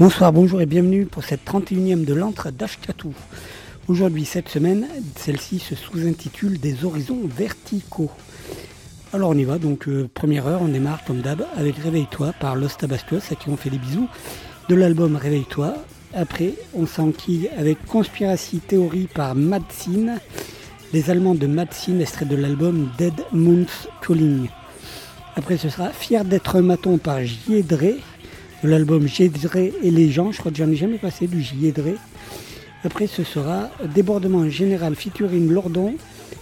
Bonsoir, bonjour et bienvenue pour cette 31e de l'antre d'Ashkatou. Aujourd'hui, cette semaine, celle-ci se sous-intitule Des horizons verticaux. Alors on y va, donc euh, première heure, on démarre comme d'hab avec Réveille-toi par Los Tabascos, à qui on fait des bisous, de l'album Réveille-toi. Après, on s'enquille avec Conspiracy Theory par Madsin, les Allemands de Madsin, extrait de l'album Dead Moon's Calling. Après, ce sera Fier d'être un maton par Jiedré, de l'album Jiedré et les gens. Je crois que j'en ai jamais passé du Jiedré. Après, ce sera Débordement général featuring Lordon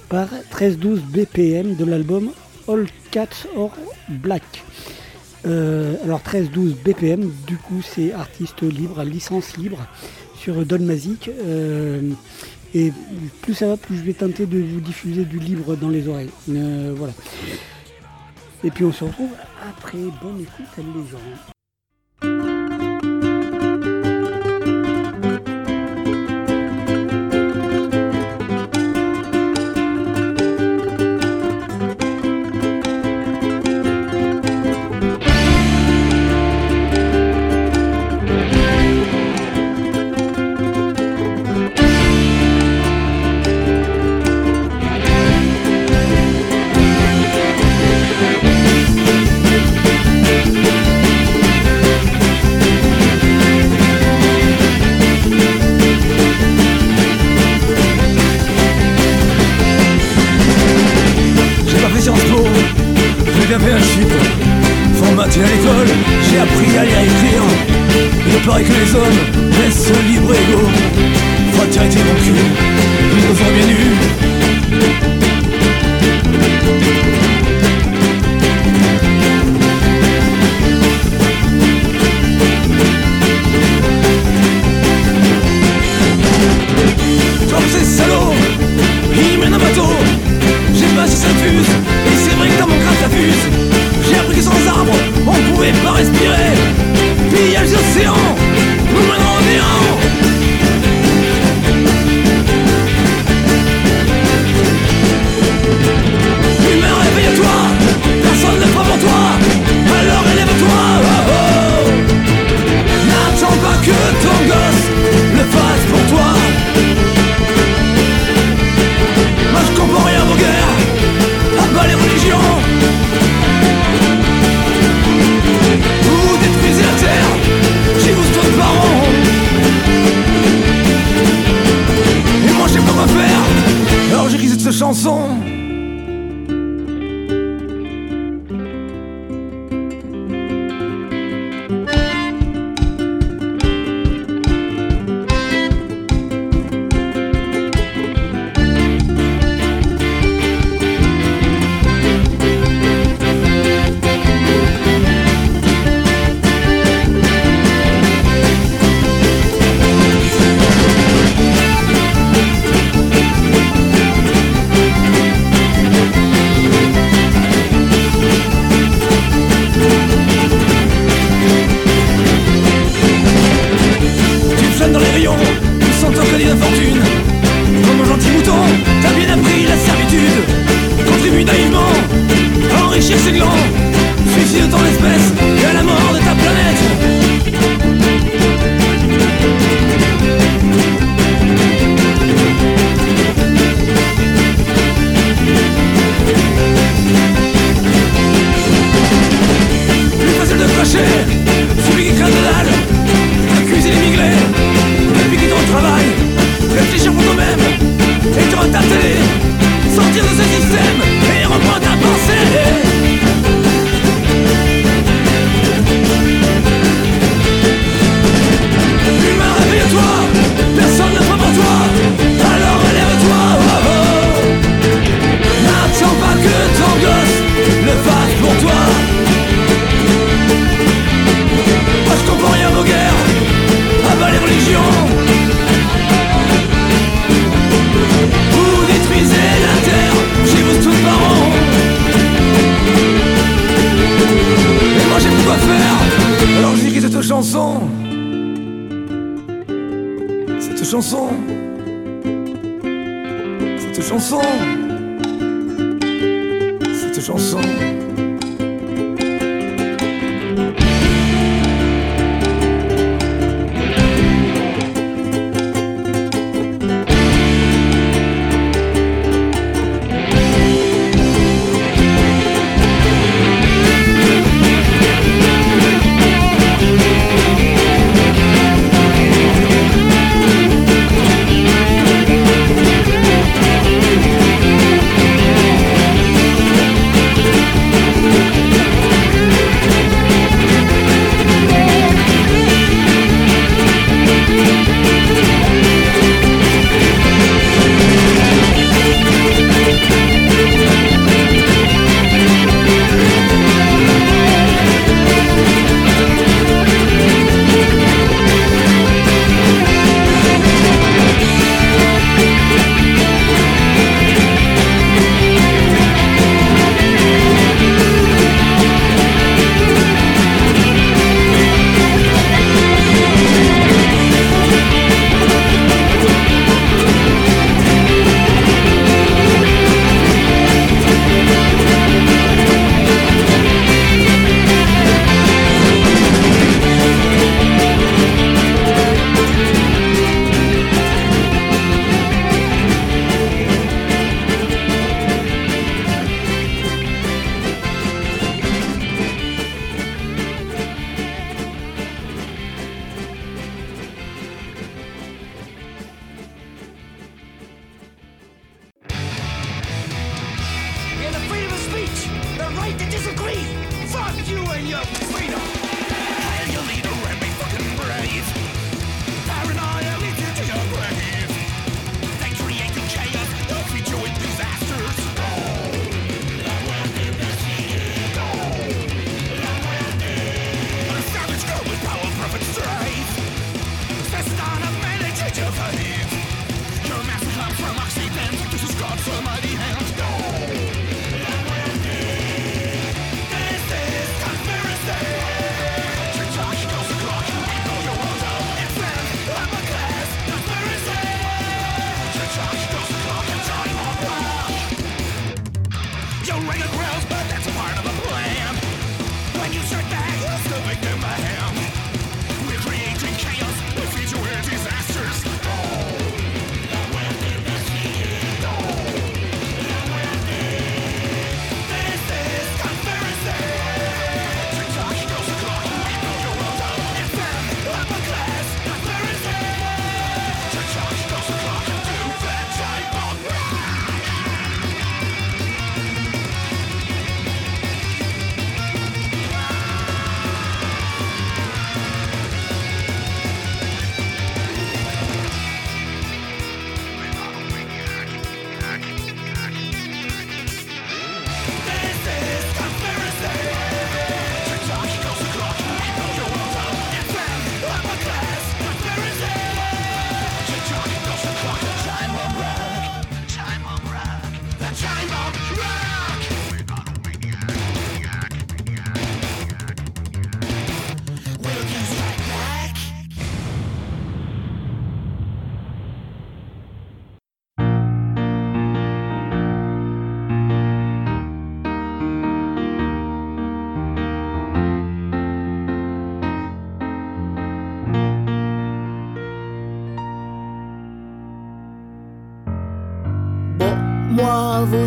par 1312 BPM de l'album All Cats or Black. Euh, alors 1312 BPM, du coup c'est artiste libre, licence libre sur Don Mazik. Euh, et plus ça va, plus je vais tenter de vous diffuser du libre dans les oreilles. Euh, voilà. Et puis on se retrouve après. Bonne écoute à les gens. handicapé à Chypre, formaté à l'école, j'ai appris à lire et écrire. Il paraît que les hommes restent libres et égaux. Fraternité mon cul, nous nous bien nus. J'ai appris que sans arbres, on pouvait pas respirer. Pillage d'océan, nous menons en néant chanson.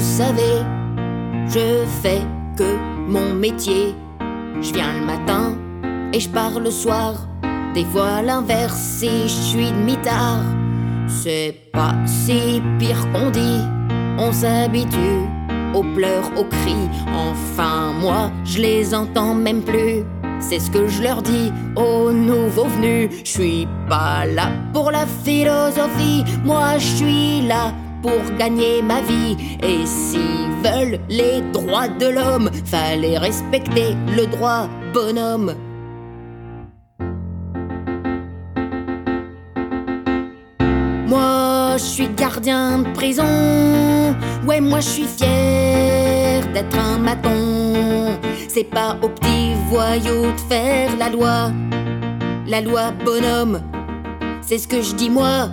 Savez, je fais que mon métier. Je viens le matin et je pars le soir. Des fois l'inverse si je suis demi-tard. C'est pas si pire qu'on dit, on s'habitue aux pleurs, aux cris. Enfin, moi, je les entends même plus. C'est ce que je leur dis aux nouveaux venus. Je suis pas là pour la philosophie, moi je suis là pour gagner ma vie. Et s'ils veulent les droits de l'homme, fallait respecter le droit bonhomme. Moi, je suis gardien de prison. Ouais, moi, je suis fier d'être un maton. C'est pas aux petits voyous de faire la loi. La loi bonhomme c'est ce que je dis moi.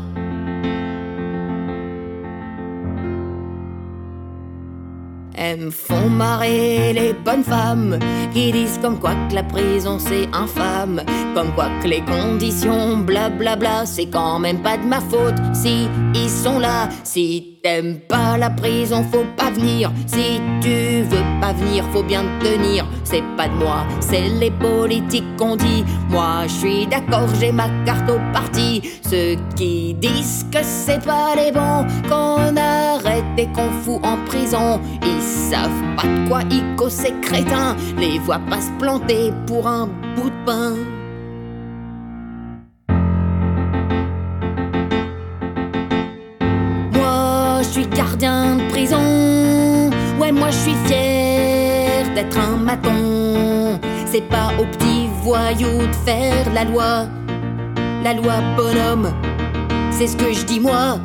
Font marrer les bonnes femmes qui disent comme quoi que la prison c'est infâme, comme quoi que les conditions blablabla c'est quand même pas de ma faute si ils sont là, si T'aimes pas la prison, faut pas venir. Si tu veux pas venir, faut bien tenir. C'est pas de moi, c'est les politiques qu'on dit. Moi, je suis d'accord, j'ai ma carte au parti. Ceux qui disent que c'est pas les bons, qu'on arrête et qu'on fout en prison. Ils savent pas de quoi ils ces crétins. Les voient pas se planter pour un bout de pain. De prison. Ouais, moi je suis fier d'être un maton. C'est pas aux petits voyous de faire la loi. La loi bonhomme, c'est ce que je dis moi.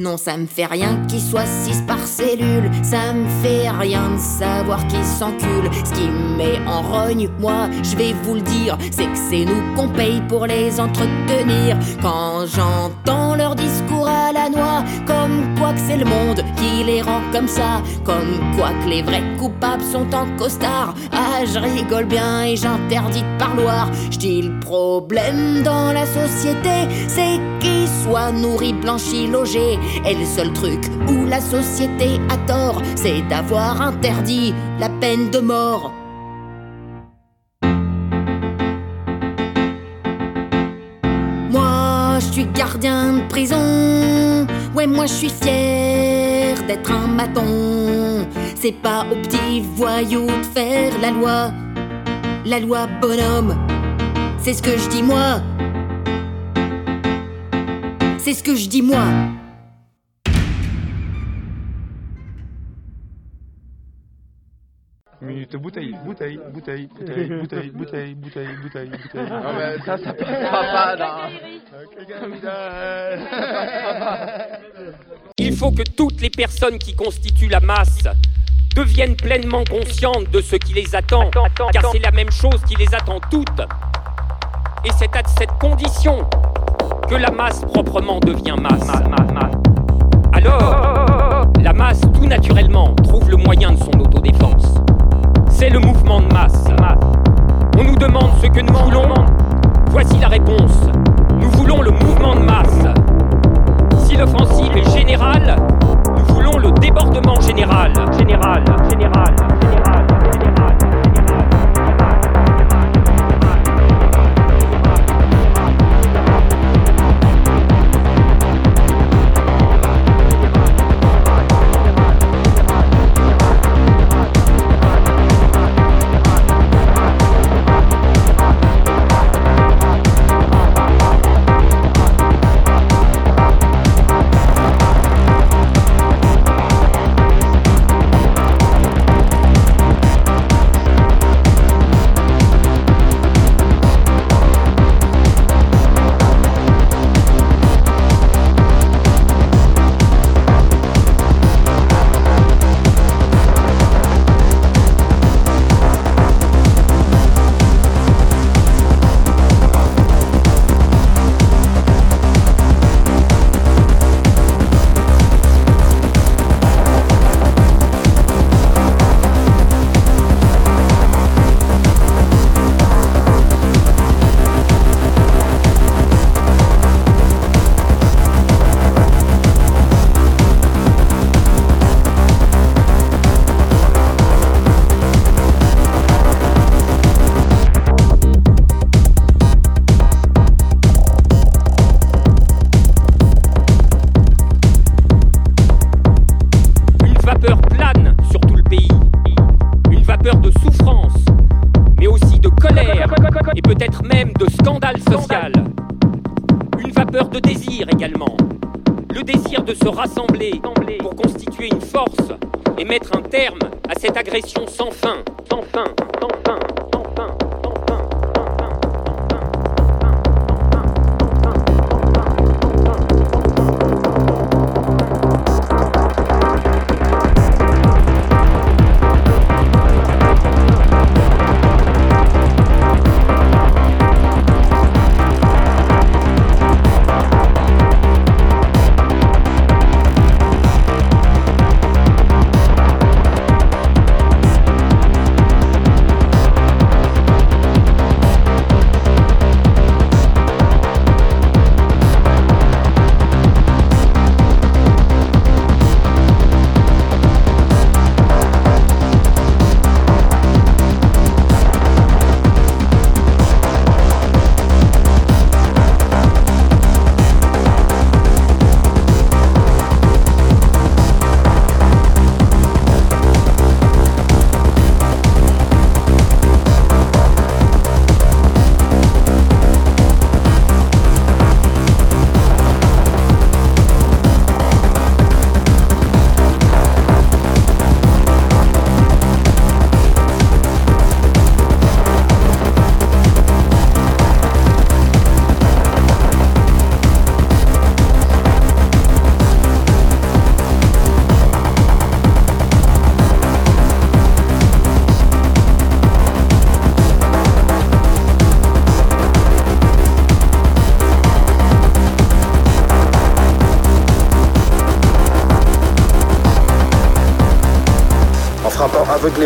Non, ça me fait rien qu'il soit six par cellule. Ça me fait rien de savoir qui s'encule. Ce qui me met en rogne, moi, je vais vous le dire, c'est que c'est nous qu'on paye pour les entretenir. Quand j'entends leur le monde qui les rend comme ça, comme quoi que les vrais coupables sont en costard. Ah, je rigole bien et j'interdis de parloir. Je dis le problème dans la société, c'est qu'ils soient nourris, blanchis, logés et le seul truc où la société a tort, c'est d'avoir interdit la peine de mort. Moi, je suis gardien de prison. Ouais, moi, je suis fier d'être un maton. C'est pas aux petits voyous de faire la loi. La loi bonhomme, c'est ce que je dis moi. C'est ce que je dis moi. Minute bouteille, bouteille, bouteille, bouteille, bouteille, bouteille, bouteille, bouteille, bouteille. Ça, ça passera pas là. Il faut que toutes les personnes qui constituent la masse deviennent pleinement conscientes de ce qui les attend, car c'est la même chose qui les attend toutes. Et c'est à cette condition que la masse proprement devient masse. Alors, la masse tout naturellement trouve le moyen de son autodéfense c'est le mouvement de masse. On nous demande ce que nous voulons. Voici la réponse. Nous voulons le mouvement de masse. Si l'offensive est générale, nous voulons le débordement général. Général, général, général.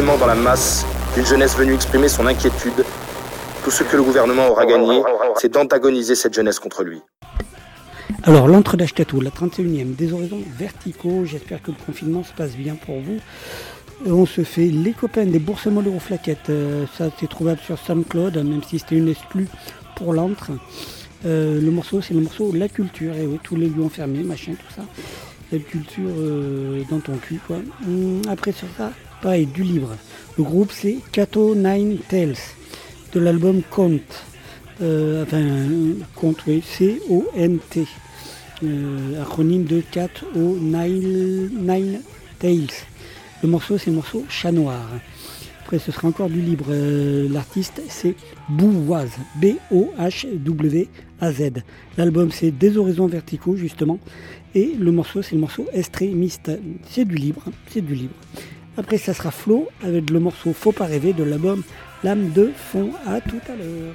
Dans la masse d'une jeunesse venue exprimer son inquiétude. Tout ce que le gouvernement aura gagné, c'est d'antagoniser cette jeunesse contre lui. Alors, l'entre d'Ashkatou, la 31e, des horizons verticaux. J'espère que le confinement se passe bien pour vous. Euh, on se fait les copains des bourses molles aux flaquettes. Euh, ça, c'est trouvable sur SoundCloud, même si c'était une exclue pour l'entre. Euh, le morceau, c'est le morceau La Culture. Et oui, tous les lieux enfermés, machin, tout ça. La culture dans ton cul, quoi. Hum, après, sur ça, pareil, du livre. Le groupe, c'est Kato Nine Tales, de l'album Count. enfin, Count, oui, C-O-N-T. acronyme de Cat O Nine Tales. Le morceau, c'est le morceau Chat Noir. Après, ce sera encore du libre. Euh, l'artiste, c'est Bouvoise. B-O-H-W-A-Z. L'album, c'est Des horizons verticaux, justement. Et le morceau, c'est le morceau Estrémiste. C'est du libre. C'est du libre. Après, ça sera Flo avec le morceau Faut pas rêver de l'album L'âme de fond. À tout à l'heure.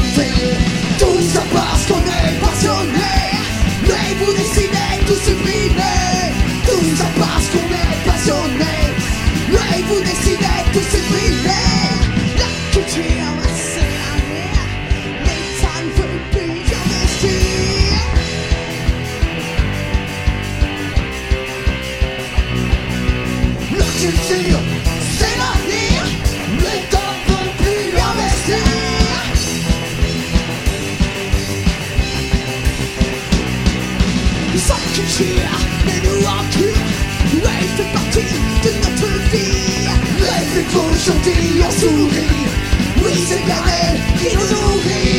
qu'aujourd'hui on sourit. Oui, c'est Carrel qui nous nourrit.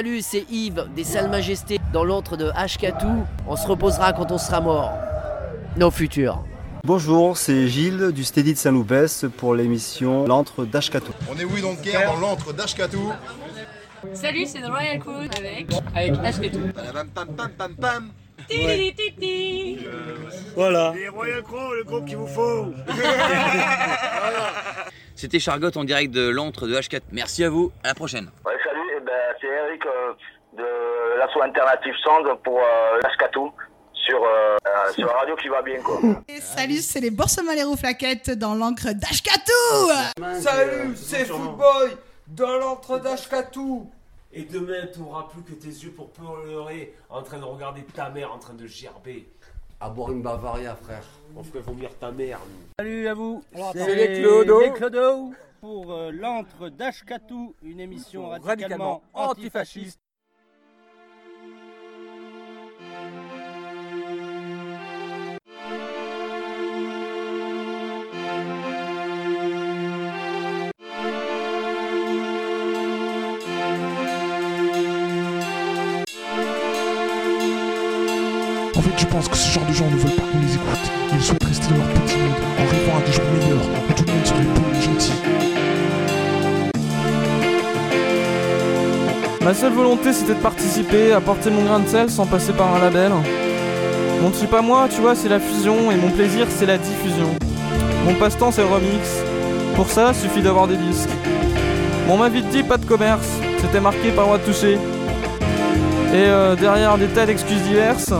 Salut, c'est Yves des Salles Majestés dans l'antre de Ashkatou. On se reposera quand on sera mort. Nos futurs. Bonjour, c'est Gilles du Steady de Saint-Loupès pour l'émission L'antre d'Ashkatou. On est oui donc guerre dans l'antre d'Ashkatou. Salut, c'est The Royal Crew avec avec Ashkatou. Pam pam pam pam. Voilà. Les Royal Crew, le groupe qu'il vous faut. C'était Chargotte en direct de l'antre de H4. Merci à vous, à la prochaine. Ben, c'est Eric euh, de l'asso alternative Song pour euh, Ashkatou sur, euh, euh, sur la radio qui va bien quoi. Et salut, c'est les les Flaquettes dans l'encre d'Ashkatou Salut, c'est Footboy dans l'antre d'Ashkatou Et demain, tu n'auras plus que tes yeux pour pleurer en train de regarder ta mère en train de gerber. À boire une Bavaria, frère. On ferait vomir ta mère. nous. Salut à vous, C'est les Clodo. les Clodo pour euh, l'antre d'Ashkatou, une émission radicalement, Radicalement antifasciste. En fait, je pense que ce genre de gens ne veulent pas qu'on les écoute. Ils souhaitent rester dans leur petit monde, en rêvant à des jours meilleurs, Ma seule volonté c'était de participer, apporter mon grain de sel sans passer par un label. Mon trip à moi, tu vois, c'est la fusion et mon plaisir c'est la diffusion. Mon passe-temps c'est le remix. Pour ça, suffit d'avoir des disques. Bon, ma vie dit pas de commerce, c'était marqué par droit de toucher. Et euh, derrière des tas d'excuses diverses,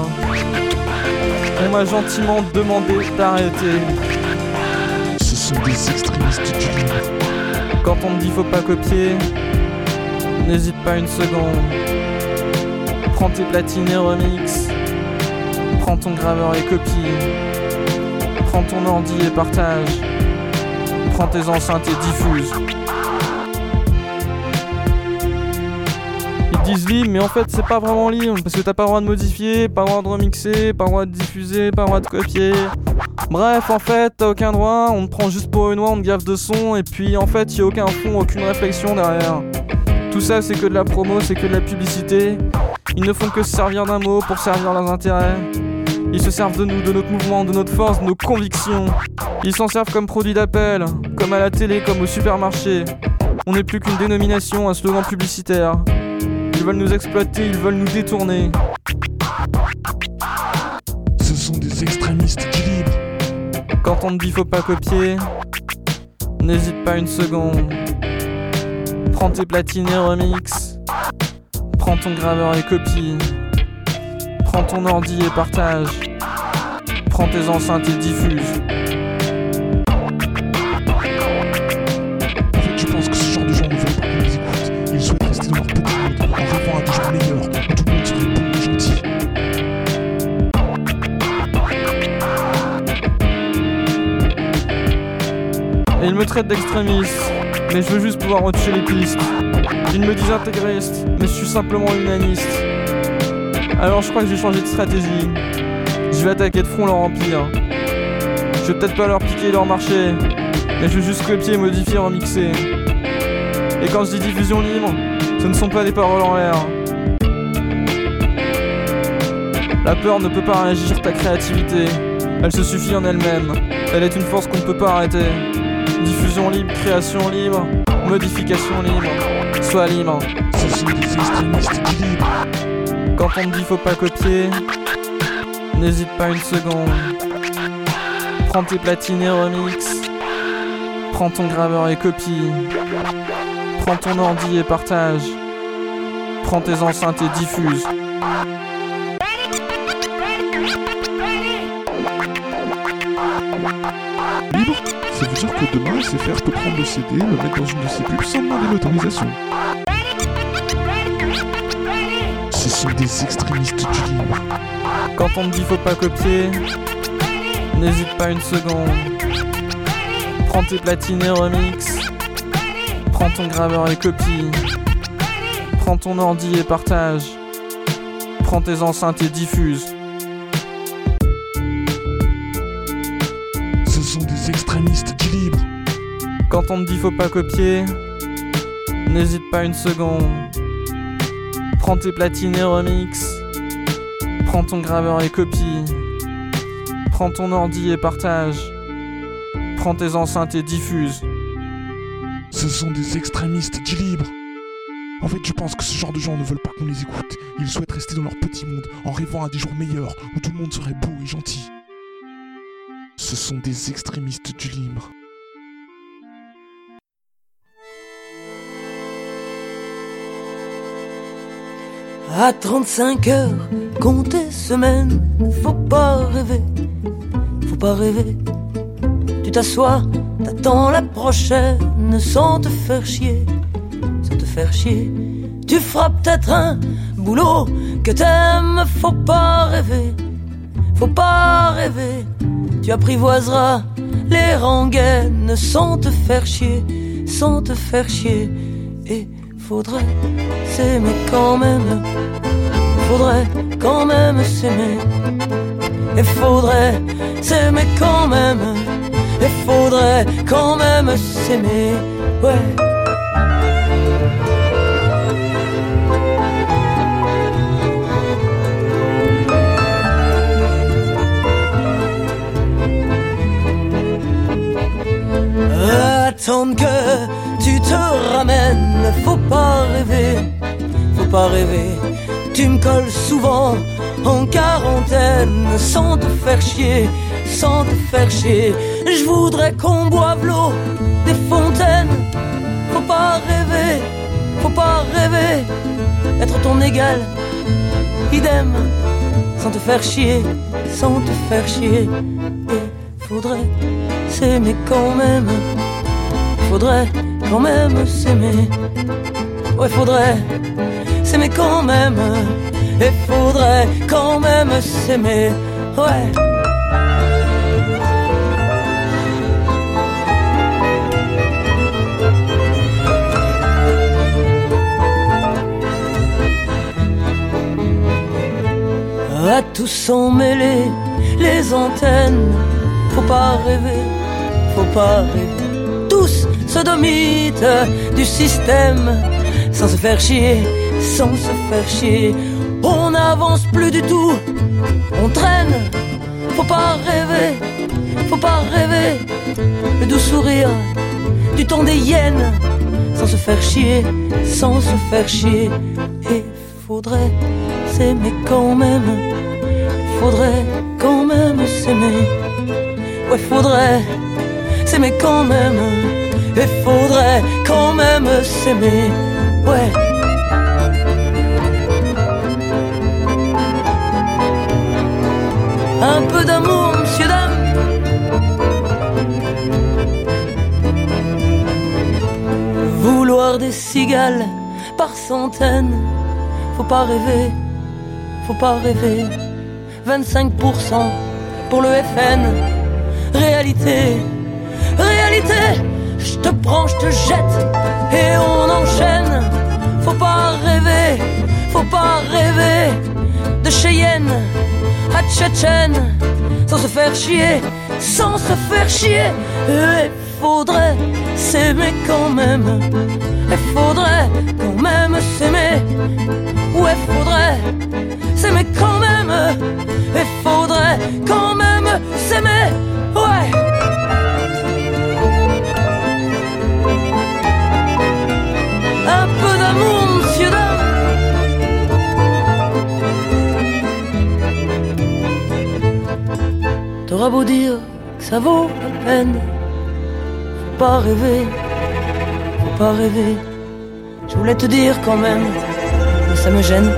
on m'a gentiment demandé d'arrêter. Ce sont des extrémistes. Quand on me dit faut pas copier, n'hésite pas une seconde. Prends tes platines et remix. Prends ton graveur et copie. Prends ton ordi et partage. Prends tes enceintes et diffuse. Ils disent libre, mais en fait c'est pas vraiment libre parce que t'as pas le droit de modifier, pas le droit de remixer, pas le droit de diffuser, pas le droit de copier. Bref, en fait, t'as aucun droit, on te prend juste pour une oie, on te gaffe de son, et puis en fait, y a aucun fond, aucune réflexion derrière. Tout ça, c'est que de la promo, c'est que de la publicité. Ils ne font que se servir d'un mot pour servir leurs intérêts. Ils se servent de nous, de notre mouvement, de notre force, de nos convictions. Ils s'en servent comme produit d'appel, comme à la télé, comme au supermarché. On n'est plus qu'une dénomination, un slogan publicitaire. Ils veulent nous exploiter, ils veulent nous détourner. Ce sont des extrémistes du libre. Quand on te dit faut pas copier, n'hésite pas une seconde. Prends tes platines et remix. Prends ton graveur et copie. Prends ton ordi et partage. Prends tes enceintes et diffuse. En fait, je pense que ce genre de gens ne veulent pas qu'on les écoute. Ils souhaitent rester dans leur petit monde, en rêvant à des jours meilleurs, où tout le monde serait beau et gentil. Et ils me traitent d'extrémiste. Mais je veux juste pouvoir retoucher les pistes. Ils me disent intégriste, mais je suis simplement humaniste. Alors je crois que j'ai changé de stratégie. Je vais attaquer de front leur empire. Je vais peut-être pas leur piquer leur marché, mais je veux juste copier, modifier, remixer. Et quand je dis diffusion libre, ce ne sont pas des paroles en l'air. La peur ne peut pas réagir ta créativité. Elle se suffit en elle-même. Elle est une force qu'on ne peut pas arrêter. Diffusion libre, création libre, modification libre. Sois libre. Quand on me dit faut pas copier, n'hésite pas une seconde. Prends tes platines et remix. Prends ton graveur et copie. Prends ton ordi et partage. Prends tes enceintes et diffuse. Que demain, SFR peut prendre le CD, le mettre dans une de ses pubs sans demander l'autorisation. Ce sont des extrémistes du libre. Quand on me dit faut pas copier, n'hésite pas une seconde. Prends tes platines et remix. Prends ton graveur et copie. Prends ton ordi et partage. Prends tes enceintes et diffuse. Ce sont des extrémistes. Quand on me dit faut pas copier, n'hésite pas une seconde. Prends tes platines et remix. Prends ton graveur et copie. Prends ton ordi et partage. Prends tes enceintes et diffuse. Ce sont des extrémistes du libre. En fait, je pense que ce genre de gens ne veulent pas qu'on les écoute. Ils souhaitent rester dans leur petit monde en rêvant à des jours meilleurs où tout le monde serait beau et gentil. Ce sont des extrémistes du libre. À 35 heures, compter semaine, faut pas rêver, faut pas rêver. Tu t'assois, t'attends la prochaine sans te faire chier, sans te faire chier. Tu feras peut-être un boulot que t'aimes, faut pas rêver, faut pas rêver. Tu apprivoiseras les rengaines sans te faire chier, sans te faire chier. Et faudrait s'aimer quand même, faudrait quand même s'aimer. Et faudrait s'aimer quand même, et faudrait quand même s'aimer, ouais. Attendre que te ramènes, faut pas rêver, faut pas rêver. Tu me colles souvent en quarantaine sans te faire chier, sans te faire chier. Je voudrais qu'on boive l'eau des fontaines. Faut pas rêver, faut pas rêver. Être ton égal, idem, sans te faire chier, sans te faire chier. Et faudrait s'aimer quand même. Faudrait quand même s'aimer. Ouais, faudrait s'aimer quand même. Et faudrait quand même s'aimer. Ouais. À tous s'en mêler les antennes. Faut pas rêver, faut pas rêver. Tous sodomites du système, sans se faire chier, sans se faire chier. On n'avance plus du tout, on traîne. Faut pas rêver, faut pas rêver. Le doux sourire du temps des hyènes, sans se faire chier, sans se faire chier. Et faudrait s'aimer quand même, faudrait quand même s'aimer. Ouais, faudrait s'aimer quand même. Et faudrait quand même s'aimer. Ouais. Un peu d'amour, monsieur, dame. Vouloir des cigales par centaines. Faut pas rêver, faut pas rêver. 25% pour le FN. Réalité, réalité. Te jette et on enchaîne. Faut pas rêver, faut pas rêver de Cheyenne à Tchétchène sans se faire chier, sans se faire chier. Et faudrait s'aimer quand même. Et faudrait quand même s'aimer. Ouais, faudrait s'aimer quand même. Et faudrait quand même s'aimer. Ouais. T'auras beau dire que ça vaut la peine. Faut pas rêver, faut pas rêver. Je voulais te dire quand même, mais ça me gêne.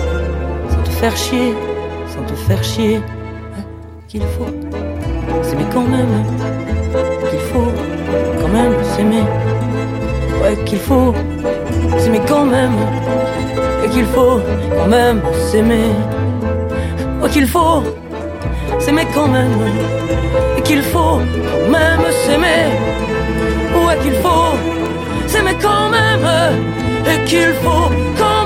Sans te faire chier, sans te faire chier. hein, Qu'il faut s'aimer quand même. Qu'il faut quand même s'aimer. Ouais, qu'il faut s'aimer quand même. Et qu'il faut quand même s'aimer. Ouais, qu'il faut s'aimer quand même. Et qu'il faut même s'aimer. Ouais, qu'il faut s'aimer quand même. Et qu'il faut quand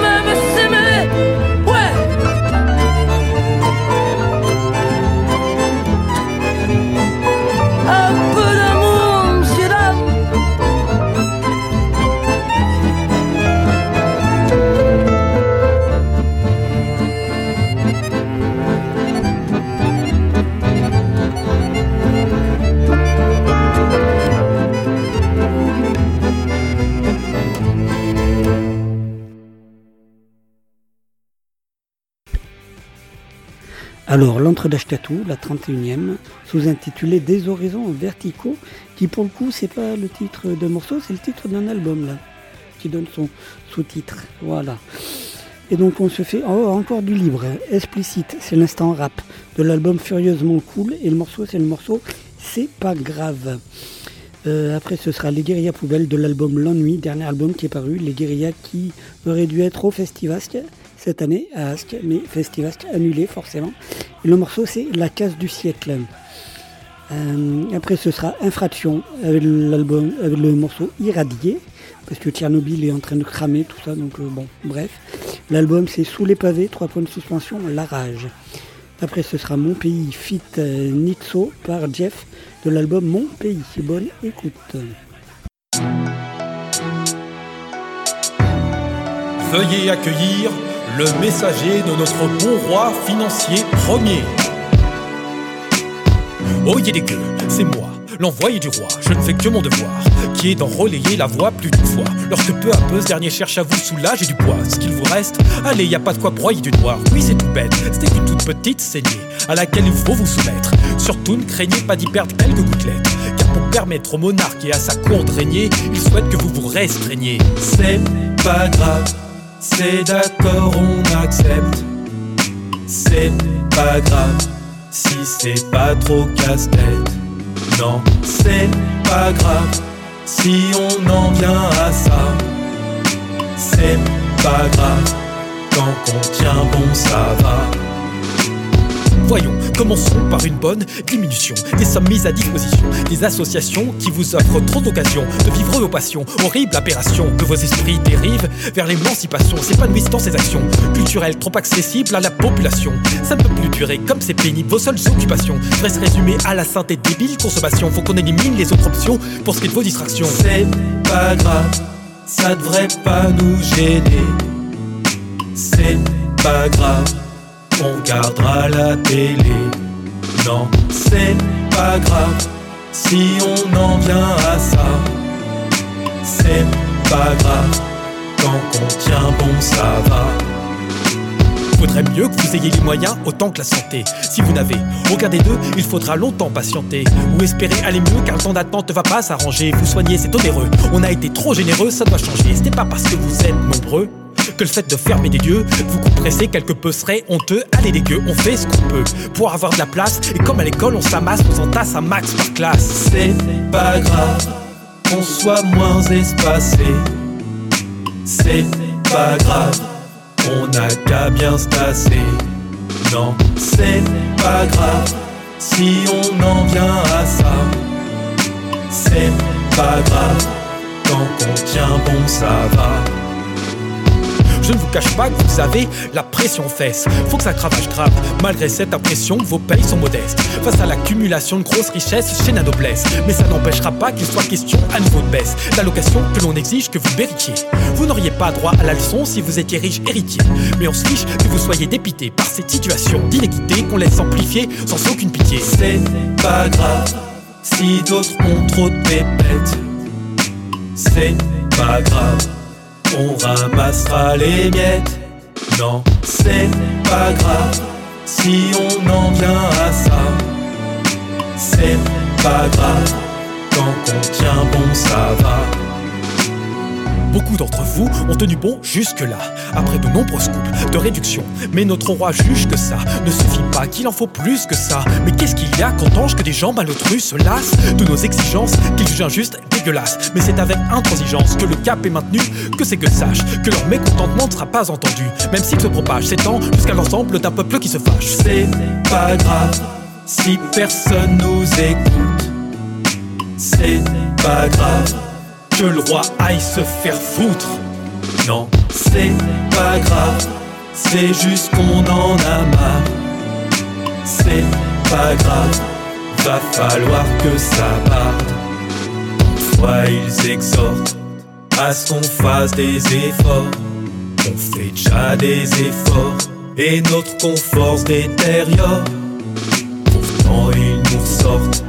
Alors, l'entre d'Ashkatou, la 31e, sous-intitulée Des horizons verticaux, qui pour le coup, c'est pas le titre de morceau, c'est le titre d'un album là, qui donne son sous-titre. Voilà. Et donc on se fait oh, encore du libre, explicite, c'est l'instant rap de l'album Furieusement Cool, et le morceau c'est le morceau C'est pas grave. Euh, après ce sera Les Guérillas Poubelles de l'album L'Ennui, dernier album qui est paru, Les Guérillas qui aurait dû être au Festivasque cette année à Asque, mais Festivasque annulé forcément. Et le morceau c'est La casse du siècle. Euh, après ce sera Infraction avec l'album, avec le morceau Irradié, parce que Tchernobyl est en train de cramer tout ça, donc euh, bon, bref. L'album c'est Sous les pavés, trois points de suspension, La rage. Après ce sera Mon pays fit euh, Nitso par Jeff de l'album Mon pays. Bonne écoute. Veuillez accueillir le messager de notre bon roi financier premier. Oh les gueux, c'est moi, l'envoyé du roi. Je ne fais que mon devoir, qui est d'en relayer la voix plus d'une fois. Lorsque peu à peu ce dernier cherche à vous soulager du poids, ce qu'il vous reste, allez, y a pas de quoi broyer du noir. Oui, c'est tout bête, c'était une toute petite saignée à laquelle il faut vous soumettre. Surtout ne craignez pas d'y perdre quelques gouttelettes, car pour permettre au monarque et à sa cour de régner, il souhaite que vous vous restreigniez. C'est pas grave, c'est d'accord, on accepte. C'est pas grave si c'est pas trop casse-tête. Non, c'est pas grave si on en vient à ça. C'est pas grave tant qu'on tient bon, ça va. Voyons, commençons par une bonne diminution des sommes mises à disposition des associations qui vous offrent trop d'occasions de vivre vos passions. Horrible aberration que vos esprits dérivent vers l'émancipation, s'épanouissent dans ces actions culturelles trop accessibles à la population. Ça ne peut plus durer comme c'est pénible, vos seules occupations devraient se résumer à la et débile consommation. Faut qu'on élimine les autres options pour ce qui est de vos distractions. C'est pas grave, ça devrait pas nous gêner. C'est pas grave on gardera la télé. Non, c'est pas grave si on en vient à ça. C'est pas grave, tant qu'on tient bon, ça va. Faudrait mieux que vous ayez les moyens autant que la santé. Si vous n'avez aucun des deux, il faudra longtemps patienter. Ou espérer aller mieux car le temps d'attente ne va pas s'arranger. Vous soignez, c'est onéreux. On a été trop généreux, ça doit changer. Ce pas parce que vous êtes nombreux que le fait de fermer des lieux vous compresser quelque peu serait honteux. Allez les gueux, on fait ce qu'on peut pour avoir de la place. Et comme à l'école, on s'amasse, on s'entasse un max par classe. C'est pas grave qu'on soit moins espacé. C'est pas grave, on n'a qu'à bien se tasser. Non, c'est pas grave si on en vient à ça. C'est pas grave, tant qu'on tient bon, ça va. Je ne vous cache pas que vous avez la pression fesse. Faut que ça cravache grave, malgré cette impression vos payes sont modestes. Face à l'accumulation de grosses richesses chez la noblesse. Mais ça n'empêchera pas qu'il soit question à nouveau de baisse. L'allocation que l'on exige que vous méritiez. Vous n'auriez pas droit à la leçon si vous étiez riche héritier. Mais on se fiche que vous soyez dépité par cette situation d'inéquité qu'on laisse amplifier sans aucune pitié. C'est pas grave si d'autres ont trop de pépettes. C'est pas grave on ramassera les miettes. Non, c'est pas grave si on en vient à ça. C'est pas grave, tant qu'on tient bon, ça va. Beaucoup d'entre vous ont tenu bon jusque-là, après de nombreuses coupes de réduction. Mais notre roi juge que ça ne suffit pas, qu'il en faut plus que ça. Mais qu'est-ce qu'il y a quand ange que des gens malotrus se lassent de nos exigences, qu'ils jugent injustes, dégueulasses? Mais c'est avec intransigeance que le cap est maintenu, que c'est que sache que leur mécontentement ne sera pas entendu, même s'il se propage, s'étend jusqu'à l'ensemble d'un peuple qui se fâche. C'est pas grave si personne nous écoute. C'est pas grave que le roi aille se faire foutre. Non, c'est pas grave, c'est juste qu'on en a marre. C'est pas grave, va falloir que ça parte. Fois ils exhortent à ce qu'on fasse des efforts. On fait déjà des efforts et notre confort se détériore. Pourtant ils nous sortent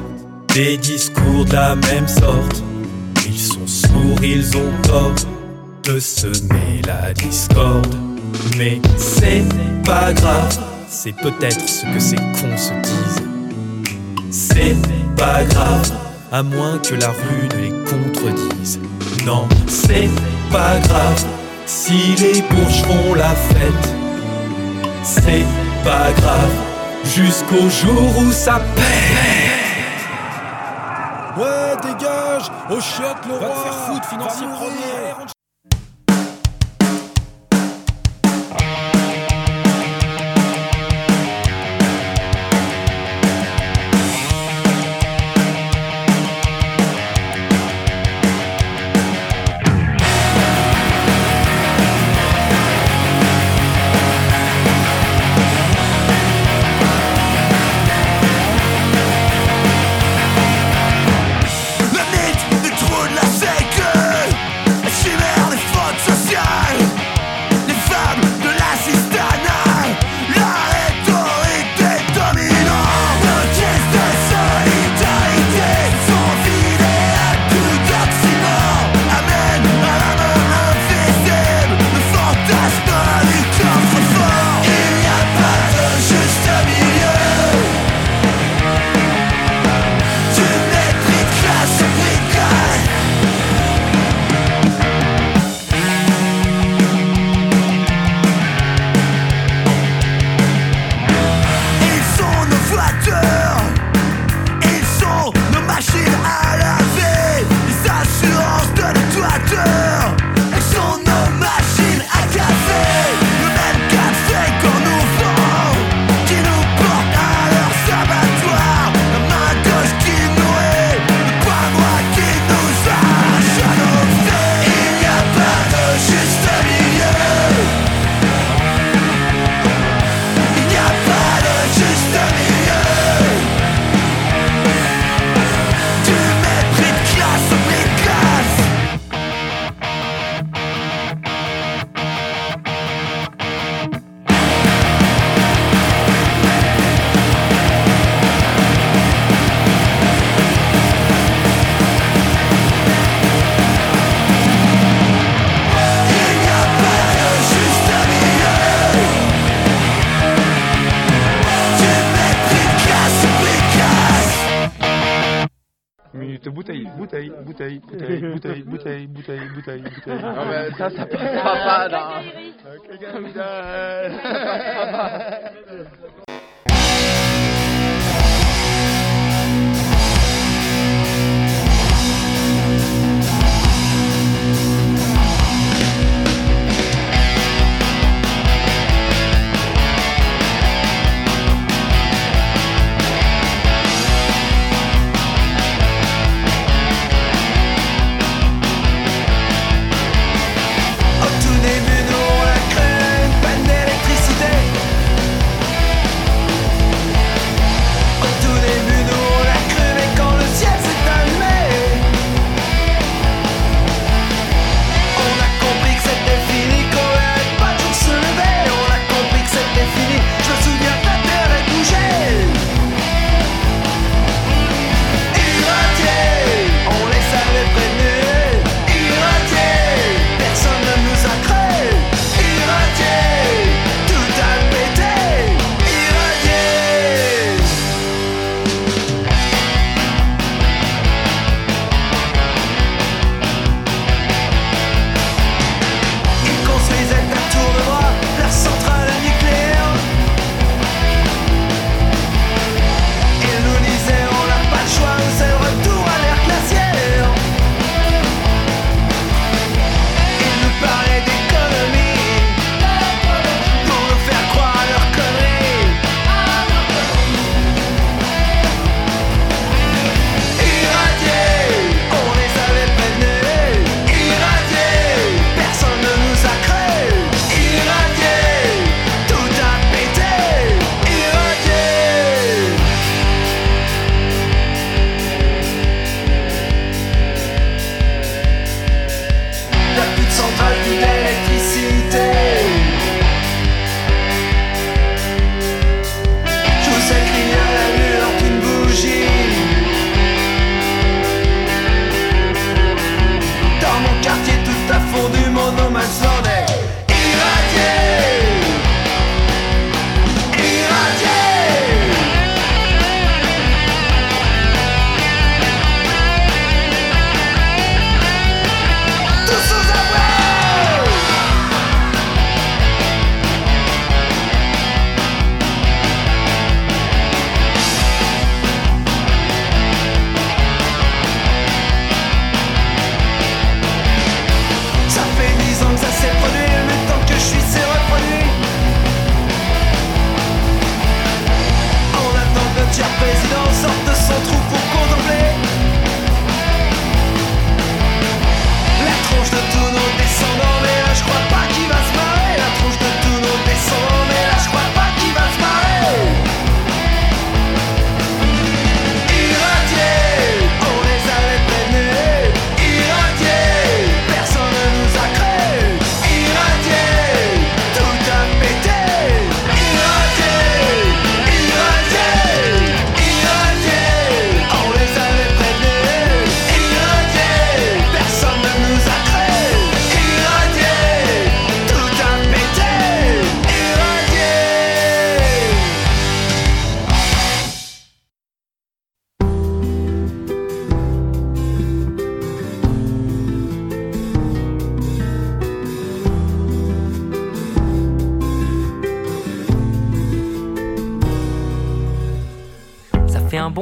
des discours de la même sorte. Ils sont sourds, ils ont tort de semer la discorde. Mais c'est pas grave c'est peut-être ce que ces cons se disent. C'est pas grave, à moins que la rue ne les contredise. Non, c'est pas grave, si les bourges font la fête. C'est pas grave, jusqu'au jour où ça pète. Ouais, dégage Au chiotte, le Va roi te faire foutre, financier Va premier. Ça, ça passera pas dans.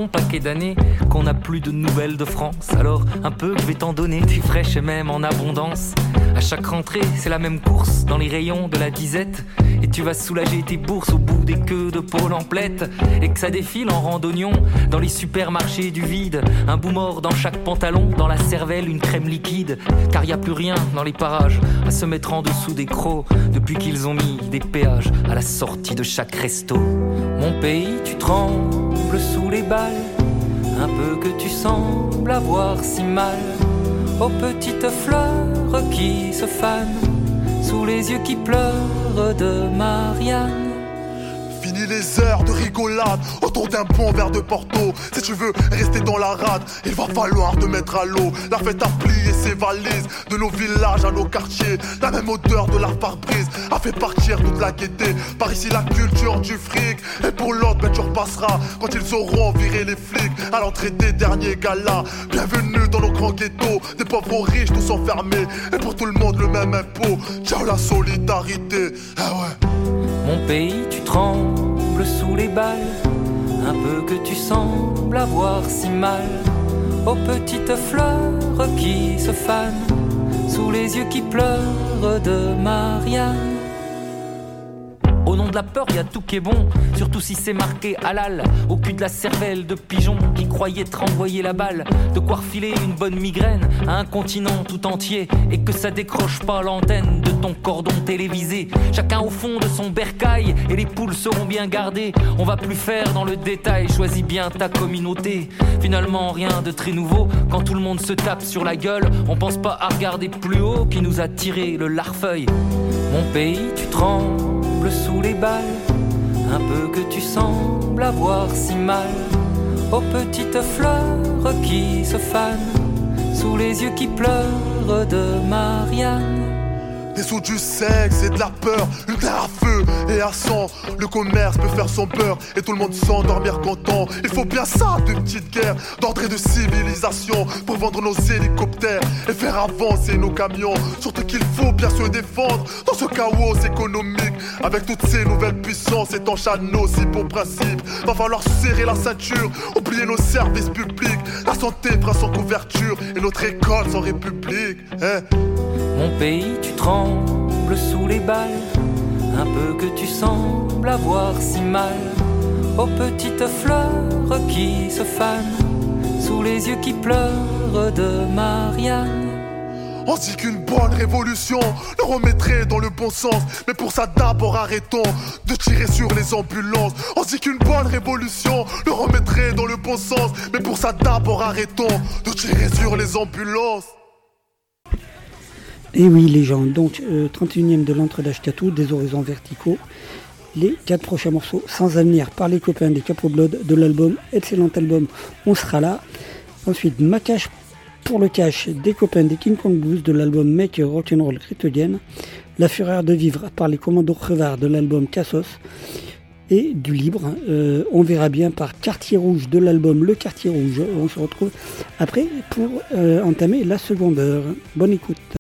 paquet d'années qu'on n'a plus de nouvelles de France. Alors, un peu, je vais t'en donner, des fraîches et même en abondance. À chaque rentrée, c'est la même course dans les rayons de la disette. Et tu vas soulager tes bourses au bout des queues de pôle en. Et que ça défile en randonnion dans les supermarchés du vide. Un bout mort dans chaque pantalon, dans la cervelle, une crème liquide. Car y a plus rien dans les parages à se mettre en dessous des crocs depuis qu'ils ont mis des péages à la sortie de chaque resto. Mon pays, tu trembles sous les balles. Un peu que tu sembles avoir si mal aux petites fleurs qui se fanent sous les yeux qui pleurent de Marianne. Fini les heures de rigolade autour d'un bon verre de Porto. Si tu veux rester dans la rade, il va falloir te mettre à l'eau. La fête a plié ses valises, de nos villages à nos quartiers. La même odeur de la pare-brise a fait partir toute la gaieté. Par ici, la culture du fric. Et pour l'autre, ben, tu repasseras quand ils auront viré les flics à l'entrée des derniers galas. Bienvenue dans nos grands ghettos, des pauvres aux riches, tous enfermés. Et pour tout le monde, le même impôt. Ciao la solidarité. Ah. Mon pays, tu trembles sous les balles, un peu que tu sembles avoir si mal aux petites fleurs qui se fanent sous les yeux qui pleurent de Marianne. Au nom de la peur, y a tout qui est bon, surtout si c'est marqué halal. Au cul de la cervelle de pigeon qui croyait te renvoyer la balle. De quoi refiler une bonne migraine à un continent tout entier. Et que ça décroche pas l'antenne de ton cordon télévisé. Chacun au fond de son bercail et les poules seront bien gardées. On va plus faire dans le détail, choisis bien ta communauté. Finalement, rien de très nouveau. Quand tout le monde se tape sur la gueule, on pense pas à regarder plus haut qui nous a tiré le larfeuille. Mon pays, tu sous les balles, un peu que tu sembles avoir si mal aux petites fleurs qui se fanent sous les yeux qui pleurent de Marianne. Des sous du sexe et de la peur, une terre à feu et à sang. Le commerce peut faire son beurre et tout le monde s'endormir content. Il faut bien ça de petite guerre, et de civilisation pour vendre nos hélicoptères et faire avancer nos camions. Surtout qu'il faut bien se défendre dans ce chaos économique. Avec toutes ces nouvelles puissances étanches nos aussi pour principe. Va falloir serrer la ceinture, oublier nos services publics. La santé fera sans couverture et notre école sans république. Hein Mon pays, tu trembles sous les balles, un peu que tu sembles avoir si mal aux petites fleurs qui se fanent sous les yeux qui pleurent de Marianne. Dit qu'une bonne révolution le remettrait dans le bon sens. Mais pour ça, d'abord arrêtons de tirer sur les ambulances. Dit qu'une bonne révolution le remettrait dans le bon sens. Mais pour ça, d'abord arrêtons de tirer sur les ambulances. Et oui, les gens, donc 31e de l'entre d'Ashkatou, des horizons verticaux. Les quatre prochains morceaux sans avenir par les copains des Capo Blood de l'album Excellent album, on sera là. Ensuite, Macache pour le cash des copains des King Kong Blues de l'album Make Rock'n'Roll Crétolienne. La fureur de vivre par les commandos crevards de l'album Cassos. Et du libre, euh, on verra bien par Quartier Rouge de l'album Le Quartier Rouge. On se retrouve après pour euh, entamer la seconde heure. Bonne écoute.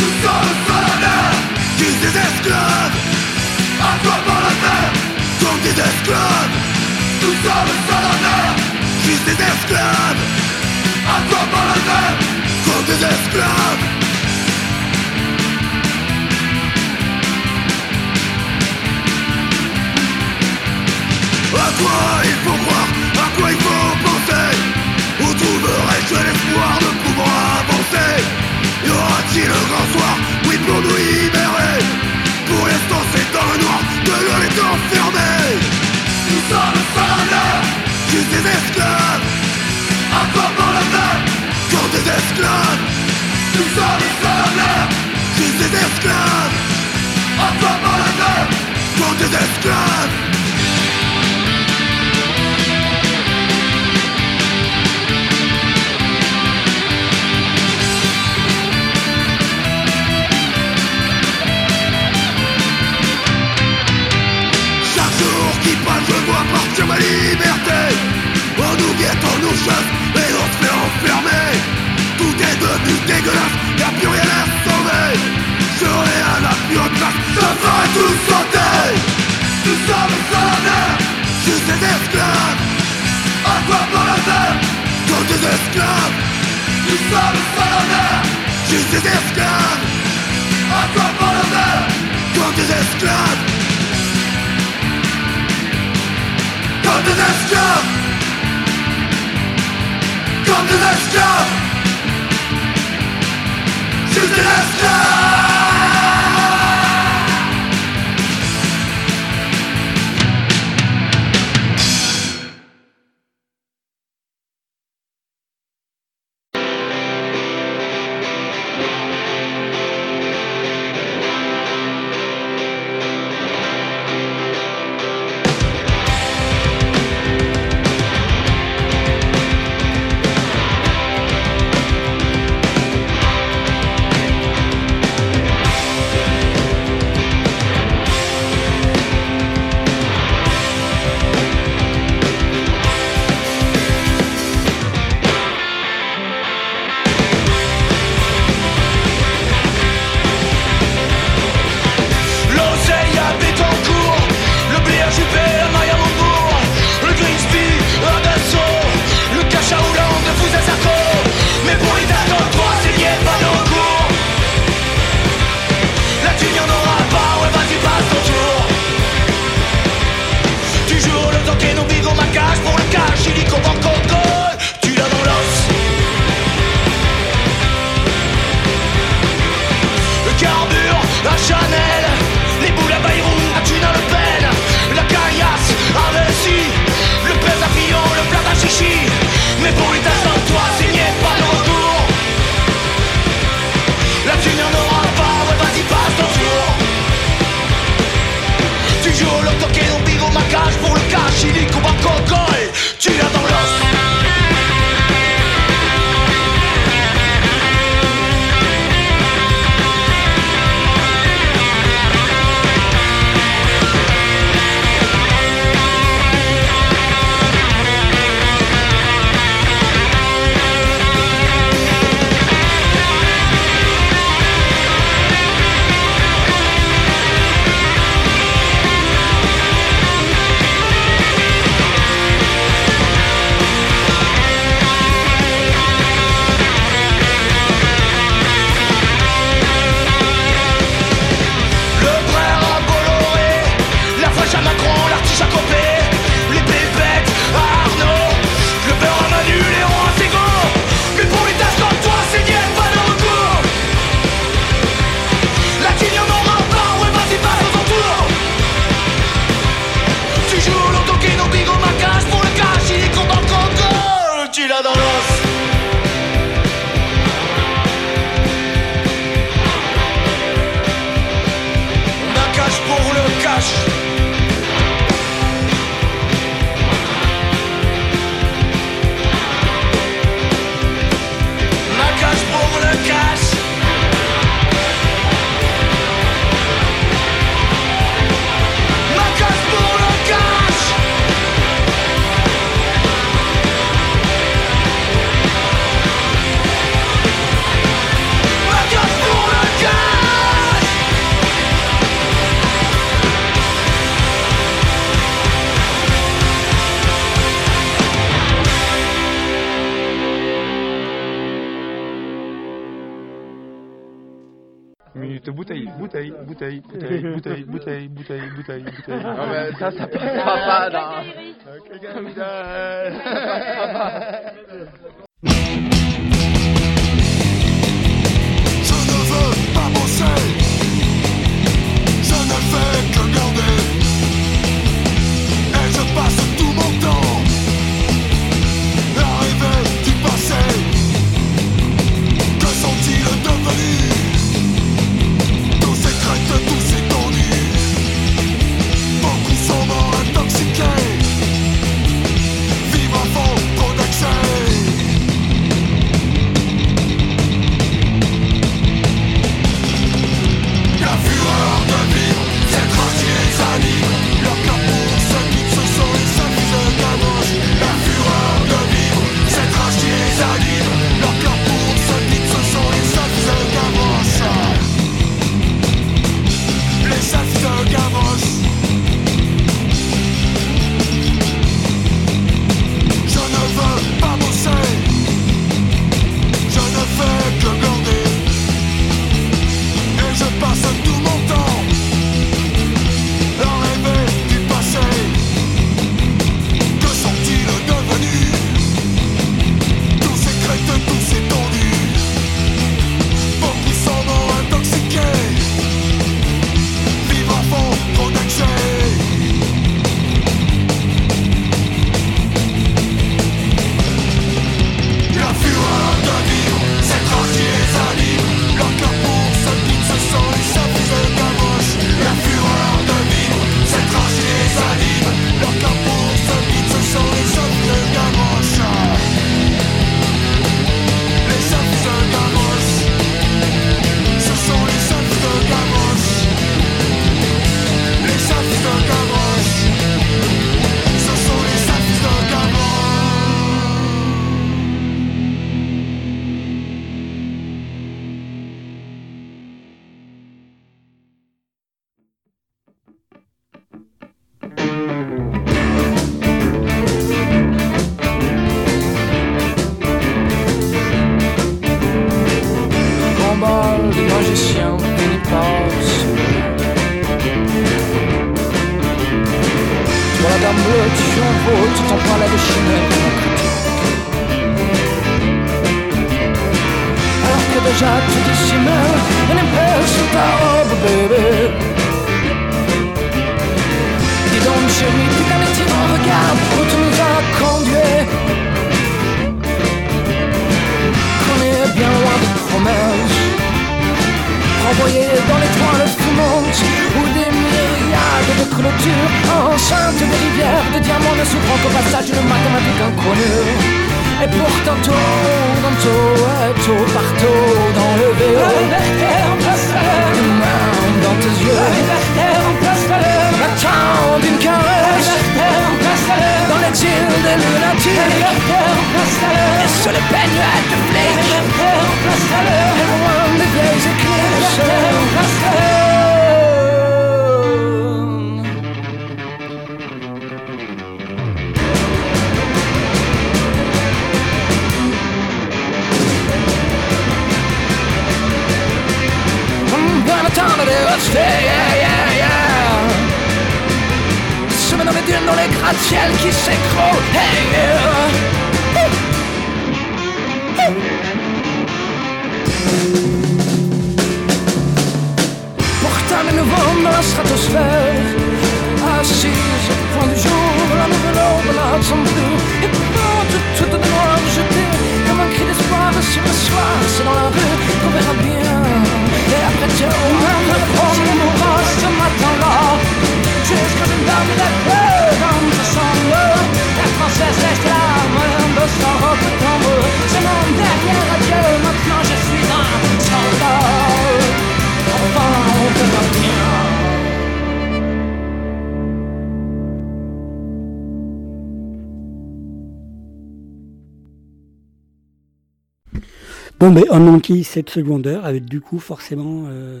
Bon, mais on Anki, cette seconde heure, avec du coup, forcément, euh,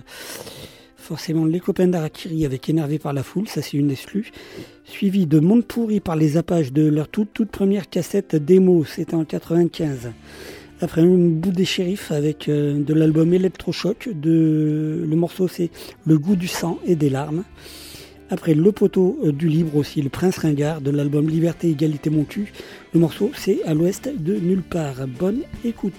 forcément les copains d'Arakiri avec Énervé par la foule, ça c'est une exclue, suivi de Monde pourri par les apaches de leur toute, toute première cassette démo, c'était en 95. Après une bout des shérifs avec euh, de l'album Electrochoc, de, le morceau c'est Le goût du sang et des larmes. Après Le poteau euh, du libre aussi, Le prince ringard de l'album Liberté, égalité, mon cul. Le morceau c'est À l'ouest de nulle part. Bonne écoute.